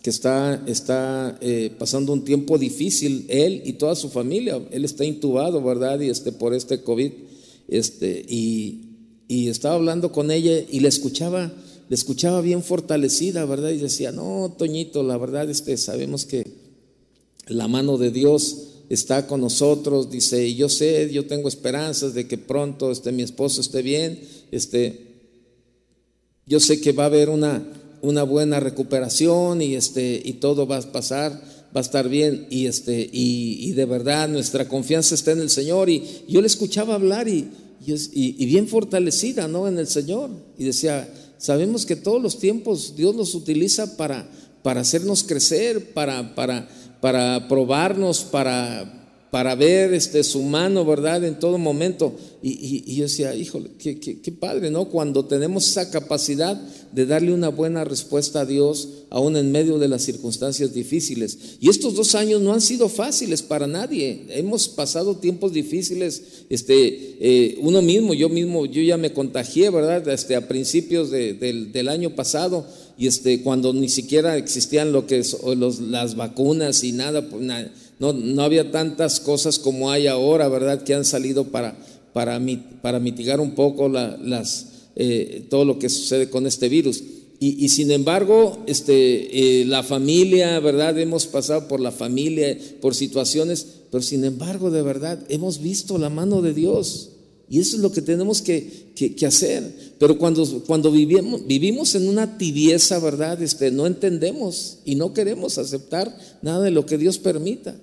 que está, está eh, pasando un tiempo difícil, él y toda su familia. Él está intubado, ¿verdad? Y este, por este COVID. Este, y, y estaba hablando con ella y le escuchaba, le escuchaba bien fortalecida, ¿verdad? Y decía, no, Toñito, la verdad, este, sabemos que la mano de Dios está con nosotros, dice, y yo sé, yo tengo esperanzas de que pronto este, mi esposo esté bien, este, yo sé que va a haber una, una buena recuperación y, este, y todo va a pasar, va a estar bien, y, este, y, de verdad nuestra confianza está en el Señor, y yo le escuchaba hablar y, y, bien fortalecida ¿no? en el Señor, y decía, sabemos que todos los tiempos Dios los utiliza para, para hacernos crecer, para... para para probarnos, para, para ver este, su mano, ¿verdad? En todo momento. Y, yo decía, híjole, qué, qué, padre, ¿no? Cuando tenemos esa capacidad de darle una buena respuesta a Dios, aún en medio de las circunstancias difíciles. Y estos dos años no han sido fáciles para nadie. Hemos pasado tiempos difíciles. Este, eh, uno mismo, yo mismo, yo ya me contagié, ¿verdad? Este, a principios del año pasado y este, cuando ni siquiera existían lo que es, las vacunas y nada, pues, no, no, había tantas cosas como hay ahora, ¿verdad? Que han salido para, para, para mitigar un poco las, eh, todo lo que sucede con este virus. Y, sin embargo, este, eh, la familia, ¿verdad? Hemos pasado por la familia, por situaciones, pero sin embargo, de verdad, hemos visto la mano de Dios. Y eso es lo que tenemos que, hacer. Pero cuando, cuando vivimos, vivimos, en una tibieza, ¿verdad? Este, no entendemos y no queremos aceptar nada de lo que Dios permita.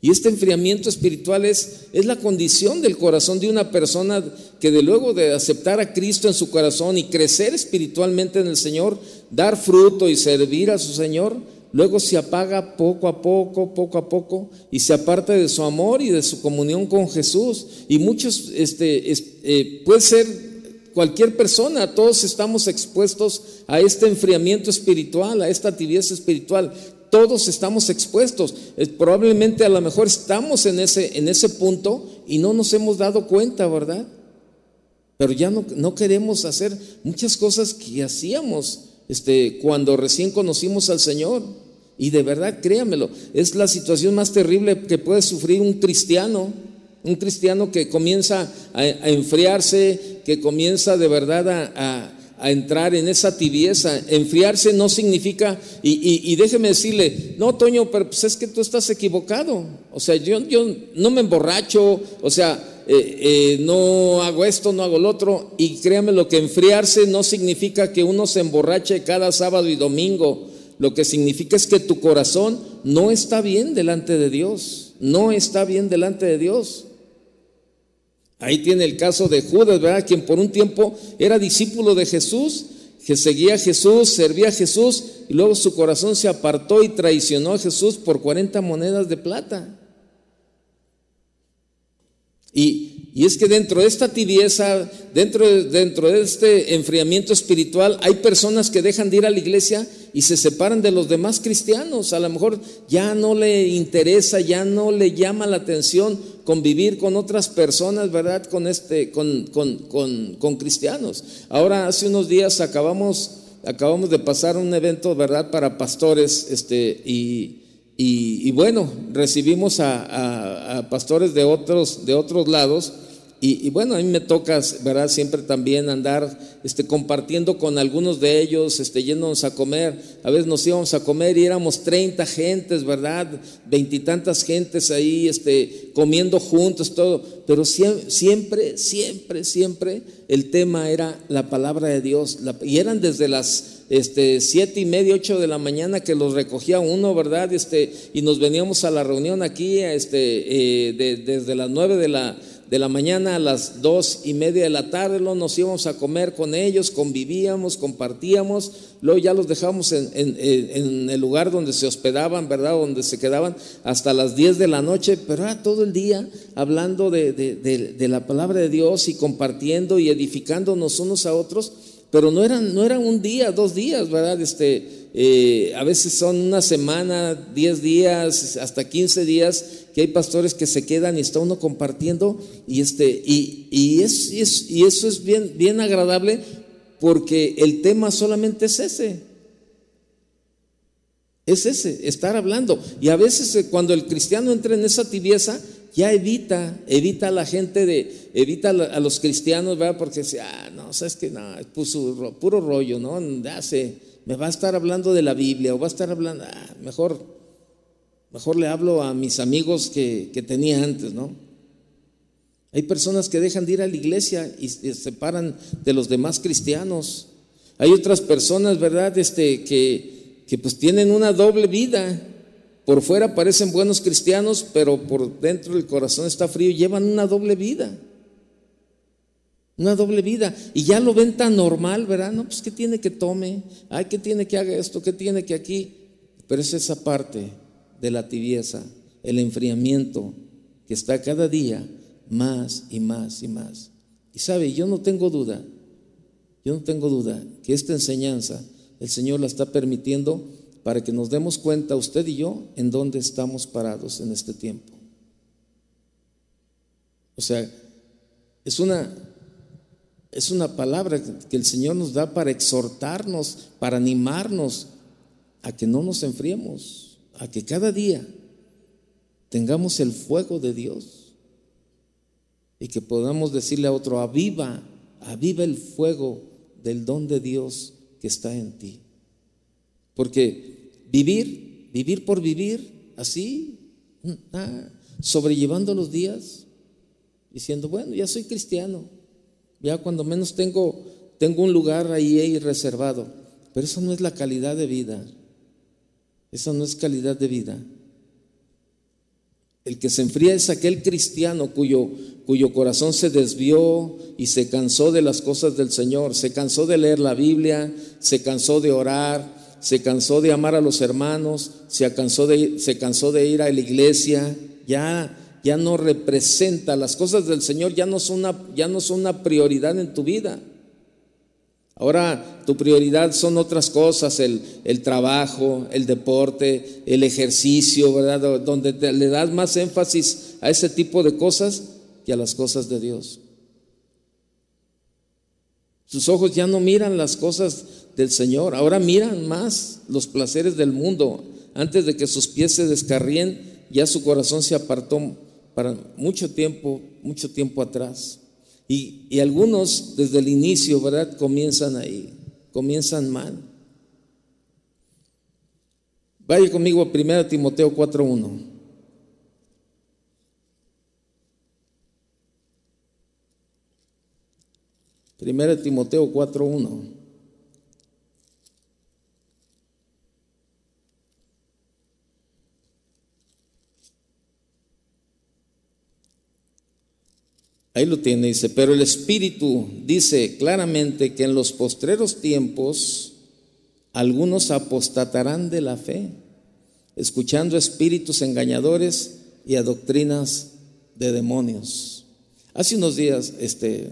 Y este enfriamiento espiritual es, es la condición del corazón de una persona que de luego de aceptar a Cristo en su corazón y crecer espiritualmente en el Señor, dar fruto y servir a su Señor, luego se apaga poco a poco, poco a poco, y se aparta de su amor y de su comunión con Jesús. Y muchos, este, eh, puede ser cualquier persona, todos estamos expuestos a este enfriamiento espiritual, a esta tibieza espiritual. Todos estamos expuestos. Probablemente a lo mejor estamos en ese, en ese punto y no nos hemos dado cuenta, ¿verdad? Pero ya no, no queremos hacer muchas cosas que hacíamos este, cuando recién conocimos al Señor. Y de verdad, créamelo, es la situación más terrible que puede sufrir un cristiano. Un cristiano que comienza a, enfriarse, que comienza de verdad a, entrar en esa tibieza. Enfriarse no significa, y, déjeme decirle, no, Toño, pero pues es que tú estás equivocado. O sea, yo, yo no me emborracho, o sea, eh, eh, no hago esto, no hago lo otro. Y créame, lo que enfriarse no significa que uno se emborrache cada sábado y domingo. Lo que significa es que tu corazón no está bien delante de Dios. No está bien delante de Dios. Ahí tiene el caso de Judas, ¿verdad? Quien por un tiempo era discípulo de Jesús, que seguía a Jesús, servía a Jesús, y luego su corazón se apartó y traicionó a Jesús por 40 monedas de plata. Y, es que dentro de esta tibieza, dentro de, dentro de este enfriamiento espiritual, hay personas que dejan de ir a la iglesia y se separan de los demás cristianos. A lo mejor ya no le interesa, ya no le llama la atención convivir con otras personas, ¿verdad? Con, este, con, con, con cristianos. Ahora, hace unos días acabamos, acabamos de pasar un evento, ¿verdad? Para pastores este, y y, bueno, recibimos a, pastores de otros, de otros lados. Y, bueno, a mí me toca, ¿verdad? Siempre también andar este, compartiendo con algunos de ellos, este, yéndonos a comer. A veces nos íbamos a comer y éramos 30 gentes, ¿verdad? Veintitantas gentes ahí este, comiendo juntos, todo. Pero siempre, siempre, siempre el tema era la palabra de Dios. y eran desde las este, siete y media, ocho de la mañana que los recogía uno, ¿verdad? Este, y nos veníamos a la reunión aquí este, eh, desde las nueve de la, de la mañana a las dos y media de la tarde, luego nos íbamos a comer con ellos, convivíamos, compartíamos, luego ya los dejábamos en, en, el lugar donde se hospedaban, ¿verdad? Donde se quedaban hasta las diez de la noche, pero era todo el día hablando de, la palabra de Dios y compartiendo y edificándonos unos a otros pero no eran, no eran un día, dos días, ¿verdad? Este, eh, a veces son una semana, diez días, hasta quince días, que hay pastores que se quedan y está uno compartiendo, y, este, y, y, es, y, eso es bien, bien agradable porque el tema solamente es ese. Es ese, estar hablando. Y a veces eh, cuando el cristiano entra en esa tibieza, ya evita, evita a la gente de, evita a los cristianos. Porque dice, ah, no, sabes que no, es puro, rollo, ¿no? Hace, me va a estar hablando de la Biblia o va a estar hablando, ah, mejor, mejor le hablo a mis amigos que, que tenía antes, ¿no? Hay personas que dejan de ir a la iglesia y se separan de los demás cristianos. Hay otras personas, ¿verdad? Este, que, que pues tienen una doble vida por fuera parecen buenos cristianos, pero por dentro el corazón está frío. Llevan una doble vida. Una doble vida. Y ya lo ven tan normal, ¿verdad? No, pues ¿qué tiene que tome? Ay, ¿qué tiene que haga esto? ¿Qué tiene que aquí? Pero es esa parte de la tibieza, el enfriamiento que está cada día más y más y más. Y sabe, yo no tengo duda, yo no tengo duda que esta enseñanza el Señor la está permitiendo para que nos demos cuenta, usted y yo, en dónde estamos parados en este tiempo. O sea, es una, es una palabra que el Señor nos da para exhortarnos, para animarnos a que no nos enfriemos, a que cada día tengamos el fuego de Dios y que podamos decirle a otro, aviva, aviva el fuego del don de Dios que está en ti. Porque Vivir, vivir por vivir, así, ah, sobrellevando los días, diciendo, bueno, ya soy cristiano, ya cuando menos tengo, tengo un lugar ahí, reservado, pero eso no es la calidad de vida, esa no es calidad de vida. El que se enfría es aquel cristiano cuyo, cuyo corazón se desvió y se cansó de las cosas del Señor, se cansó de leer la Biblia, se cansó de orar, se cansó de amar a los hermanos, se cansó de, se cansó de ir a la iglesia, ya, ya no representa, las cosas del Señor ya no, son una, ya no son una prioridad en tu vida. Ahora tu prioridad son otras cosas, el, trabajo, el deporte, el ejercicio, ¿verdad? Donde le das más énfasis a ese tipo de cosas que a las cosas de Dios. Sus ojos ya no miran las cosas del Señor, ahora miran más los placeres del mundo. Antes de que sus pies se descarríen, ya su corazón se apartó para mucho tiempo, mucho tiempo atrás. Y, y algunos desde el inicio, ¿verdad? Comienzan ahí, comienzan mal. Vaya conmigo a 1 Timoteo 4.1. Primera Timoteo 4.1. Ahí lo tiene, dice, pero el Espíritu dice claramente que en los postreros tiempos algunos apostatarán de la fe, escuchando espíritus engañadores y a doctrinas de demonios. Hace unos días, este,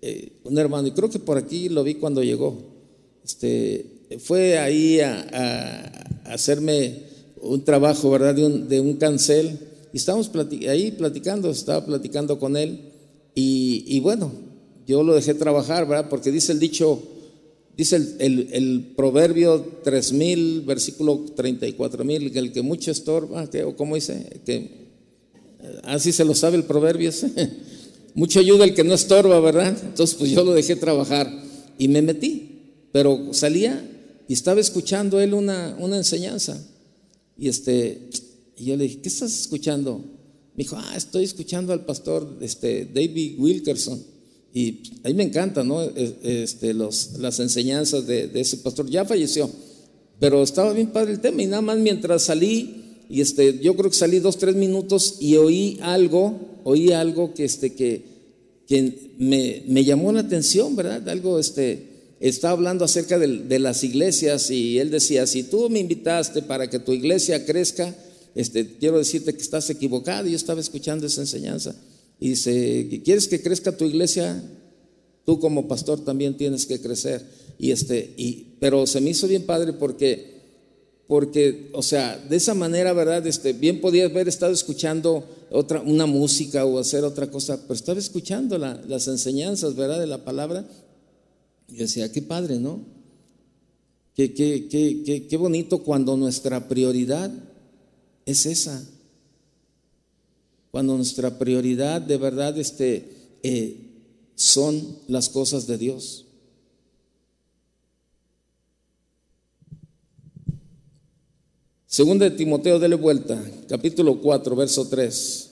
eh, un hermano, y creo que por aquí lo vi cuando llegó, este, fue ahí a, hacerme un trabajo, ¿verdad?, de un, de un cancel, y estábamos ahí platicando, estaba platicando con él, y, bueno, yo lo dejé trabajar, ¿verdad? Porque dice el dicho, dice el, el, proverbio 3000, versículo 34000, que el que mucho estorba, o cómo dice, que así se lo sabe el proverbio ese. mucho ayuda el que no estorba, ¿verdad? Entonces, pues yo lo dejé trabajar y me metí, pero salía y estaba escuchando él una, una enseñanza. Y este, yo le dije, ¿qué estás escuchando? Me dijo, ah, estoy escuchando al pastor este, David Wilkerson. Y a mí me encantan ¿no? este, los, las enseñanzas de, ese pastor. Ya falleció, pero estaba bien padre el tema. Y nada más mientras salí, y este, yo creo que salí dos, tres minutos y oí algo, oí algo que, este, que, que me, me llamó la atención, ¿verdad? Algo, este, estaba hablando acerca de, de las iglesias y él decía, si tú me invitaste para que tu iglesia crezca, este, quiero decirte que estás equivocado. Yo estaba escuchando esa enseñanza. Y dice, ¿quieres que crezca tu iglesia? Tú como pastor también tienes que crecer. Y este, y, pero se me hizo bien padre porque, porque, o sea, de esa manera, ¿verdad? Este, bien podía haber estado escuchando otra, una música o hacer otra cosa, pero estaba escuchando las enseñanzas, ¿verdad? De la palabra. Y decía, qué padre, ¿no? Qué, qué, qué, qué bonito cuando nuestra prioridad es esa. Cuando nuestra prioridad de verdad este, eh, son las cosas de Dios. Segunda de Timoteo, dele vuelta, capítulo 4, verso 3.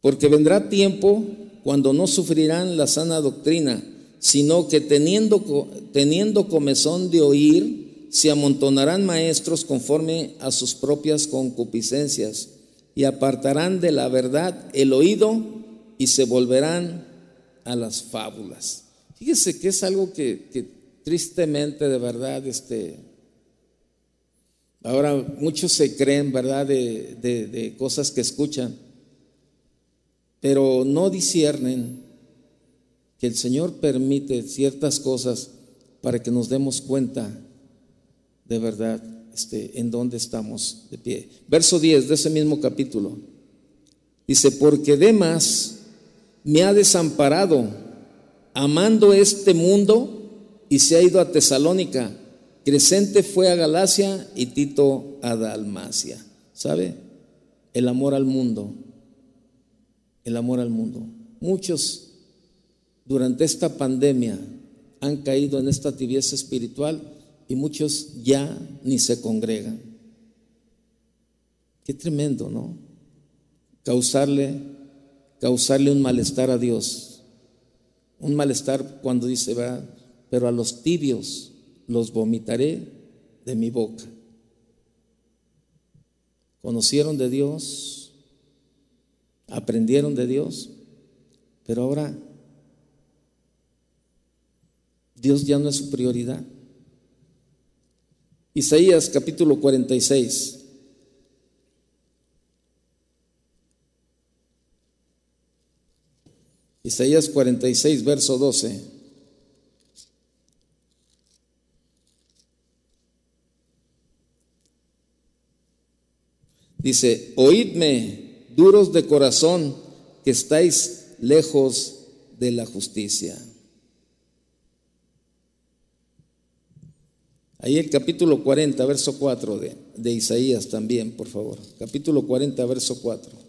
Porque vendrá tiempo cuando no sufrirán la sana doctrina sino que teniendo, teniendo comezón de oír, se amontonarán maestros conforme a sus propias concupiscencias y apartarán de la verdad el oído y se volverán a las fábulas. Fíjese que es algo que, tristemente de verdad, este, ahora muchos se creen, ¿verdad?, de, de cosas que escuchan, pero no disciernen que el Señor permite ciertas cosas para que nos demos cuenta de verdad este, en dónde estamos de pie. Verso 10 de ese mismo capítulo. Dice, porque Demas me ha desamparado, amando este mundo, y se ha ido a Tesalónica. Crescente fue a Galacia y Tito a Dalmacia. ¿Sabe? El amor al mundo. El amor al mundo. Muchos durante esta pandemia han caído en esta tibieza espiritual y muchos ya ni se congregan. Qué tremendo, ¿no? Causarle, causarle un malestar a Dios. Un malestar cuando dice, va, pero a los tibios los vomitaré de mi boca. Conocieron de Dios, aprendieron de Dios, pero ahora Dios ya no es su prioridad. Isaías capítulo 46. Isaías 46, verso 12. Dice, oídme, duros de corazón, que estáis lejos de la justicia. Ahí el capítulo 40, verso 4 de, de Isaías también, por favor. Capítulo 40, verso 4.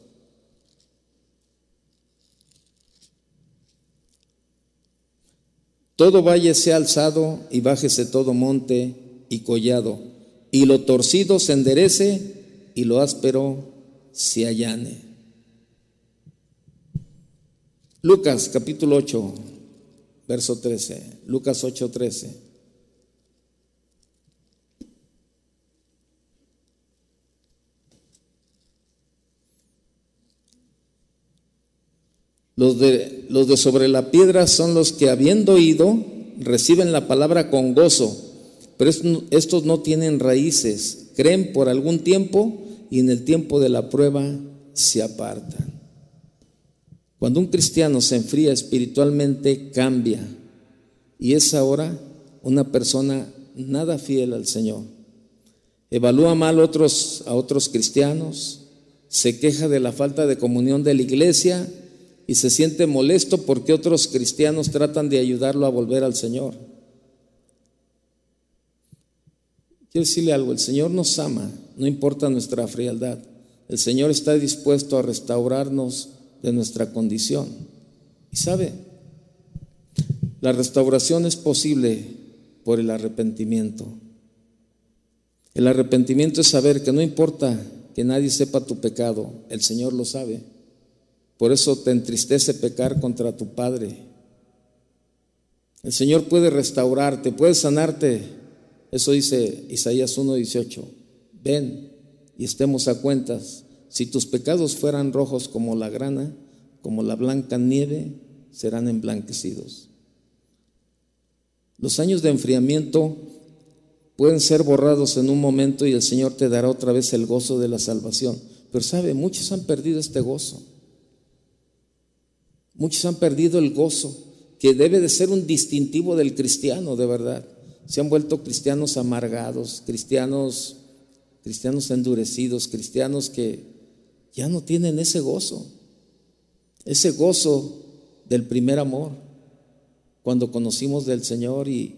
Todo valle sea alzado y bájese todo monte y collado, y lo torcido se enderece y lo áspero se allane. Lucas capítulo 8, verso 13. Lucas 8, 13. Los de, los de sobre la piedra son los que habiendo oído reciben la palabra con gozo, pero estos no tienen raíces, creen por algún tiempo y en el tiempo de la prueba se apartan. Cuando un cristiano se enfría espiritualmente, cambia y es ahora una persona nada fiel al Señor. Evalúa mal otros, a otros cristianos, se queja de la falta de comunión de la iglesia y se siente molesto porque otros cristianos tratan de ayudarlo a volver al Señor. Quiero decirle algo, el Señor nos ama, no importa nuestra frialdad. El Señor está dispuesto a restaurarnos de nuestra condición. Y sabe, la restauración es posible por el arrepentimiento. El arrepentimiento es saber que no importa que nadie sepa tu pecado, el Señor lo sabe. Por eso te entristece pecar contra tu Padre. El Señor puede restaurarte, puede sanarte. Eso dice Isaías 1:18. Ven y estemos a cuentas. Si tus pecados fueran rojos como la grana, como la blanca nieve, serán emblanquecidos. Los años de enfriamiento pueden ser borrados en un momento y el Señor te dará otra vez el gozo de la salvación. Pero sabe, muchos han perdido este gozo. Muchos han perdido el gozo, que debe de ser un distintivo del cristiano, de verdad. Se han vuelto cristianos amargados, cristianos, cristianos endurecidos, cristianos que ya no tienen ese gozo, ese gozo del primer amor, cuando conocimos del Señor y,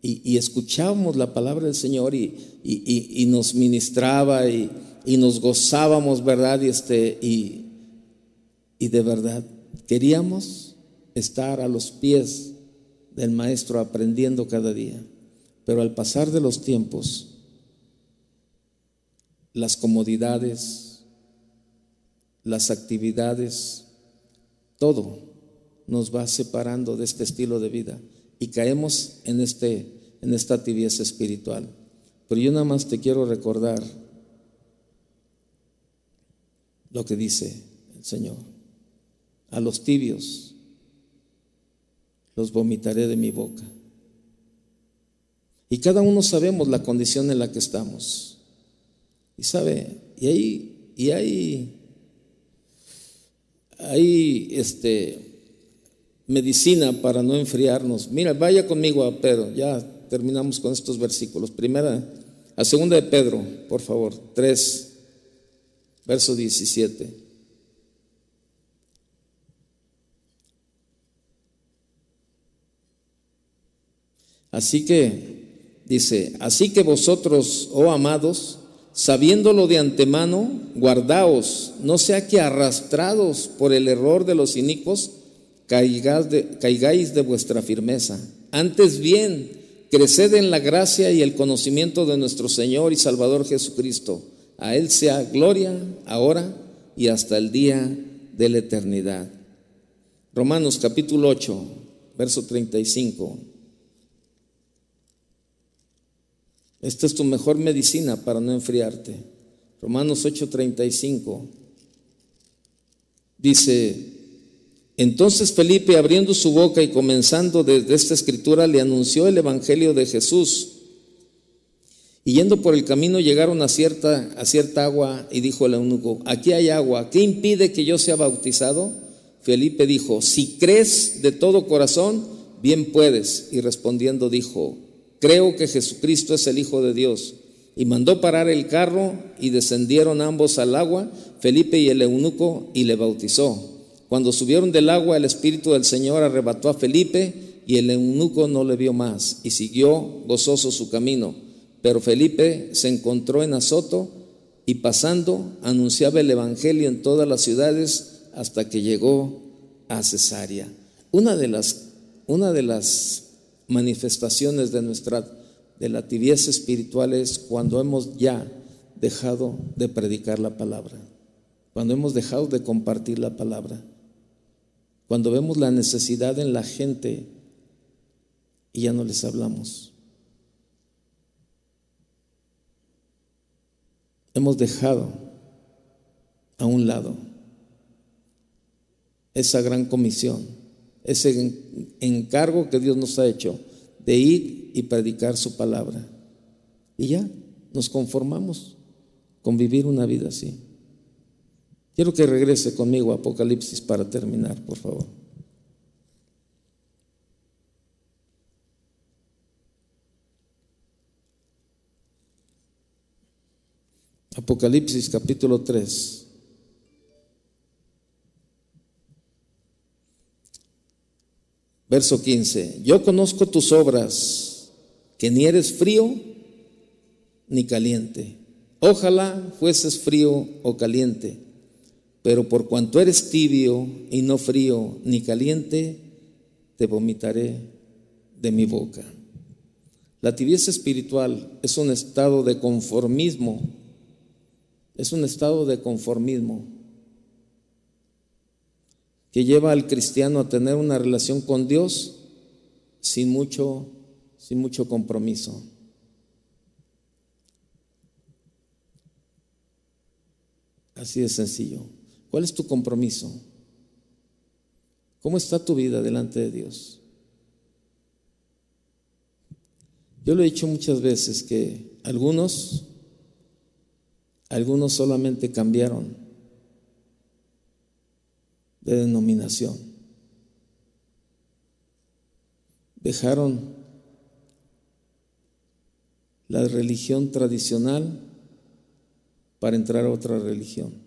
y, escuchábamos la palabra del Señor y, y nos ministraba y, nos gozábamos, ¿verdad? Y, este, y de verdad Queríamos estar a los pies del Maestro aprendiendo cada día, pero al pasar de los tiempos, las comodidades, las actividades, todo nos va separando de este estilo de vida y caemos en, este, en esta tibieza espiritual. Pero yo nada más te quiero recordar lo que dice el Señor. A los tibios los vomitaré de mi boca. Y cada uno sabemos la condición en la que estamos. Y sabe, y hay, y hay, este, medicina para no enfriarnos. Mira, vaya conmigo a Pedro, ya terminamos con estos versículos. Primera, a segunda de Pedro, por favor, 3, verso 17. Así que, dice, así que vosotros, oh amados, sabiéndolo de antemano, guardaos, no sea que arrastrados por el error de los inicuos, caigáis de, vuestra firmeza. Antes bien, creced en la gracia y el conocimiento de nuestro Señor y Salvador Jesucristo. A Él sea gloria ahora y hasta el día de la eternidad. Romanos capítulo 8, verso 35. Esta es tu mejor medicina para no enfriarte. Romanos 8:35 dice, entonces Felipe abriendo su boca y comenzando desde esta escritura le anunció el Evangelio de Jesús. Y yendo por el camino llegaron a cierta, a cierta agua y dijo el eunuco, aquí hay agua, ¿qué impide que yo sea bautizado? Felipe dijo, si crees de todo corazón, bien puedes. Y respondiendo dijo, creo que Jesucristo es el Hijo de Dios. Y mandó parar el carro y descendieron ambos al agua, Felipe y el eunuco, y le bautizó. Cuando subieron del agua, el Espíritu del Señor arrebató a Felipe y el eunuco no le vio más y siguió gozoso su camino. Pero Felipe se encontró en Azoto y pasando anunciaba el Evangelio en todas las ciudades hasta que llegó a Cesarea. Una de las, una de las manifestaciones de nuestra de la tibieza espiritual es cuando hemos ya dejado de predicar la palabra, cuando hemos dejado de compartir la palabra, cuando vemos la necesidad en la gente y ya no les hablamos. Hemos dejado a un lado esa gran comisión, ese encargo que Dios nos ha hecho de ir y predicar su palabra. Y ya nos conformamos con vivir una vida así. Quiero que regrese conmigo a Apocalipsis para terminar, por favor. Apocalipsis capítulo 3. Verso 15, yo conozco tus obras, que ni eres frío ni caliente. Ojalá fueses frío o caliente, pero por cuanto eres tibio y no frío ni caliente, te vomitaré de mi boca. La tibieza espiritual es un estado de conformismo, es un estado de conformismo que lleva al cristiano a tener una relación con Dios sin mucho, sin mucho compromiso. Así de sencillo. ¿Cuál es tu compromiso? ¿Cómo está tu vida delante de Dios? Yo lo he dicho muchas veces que algunos, algunos solamente cambiaron de denominación. Dejaron la religión tradicional para entrar a otra religión.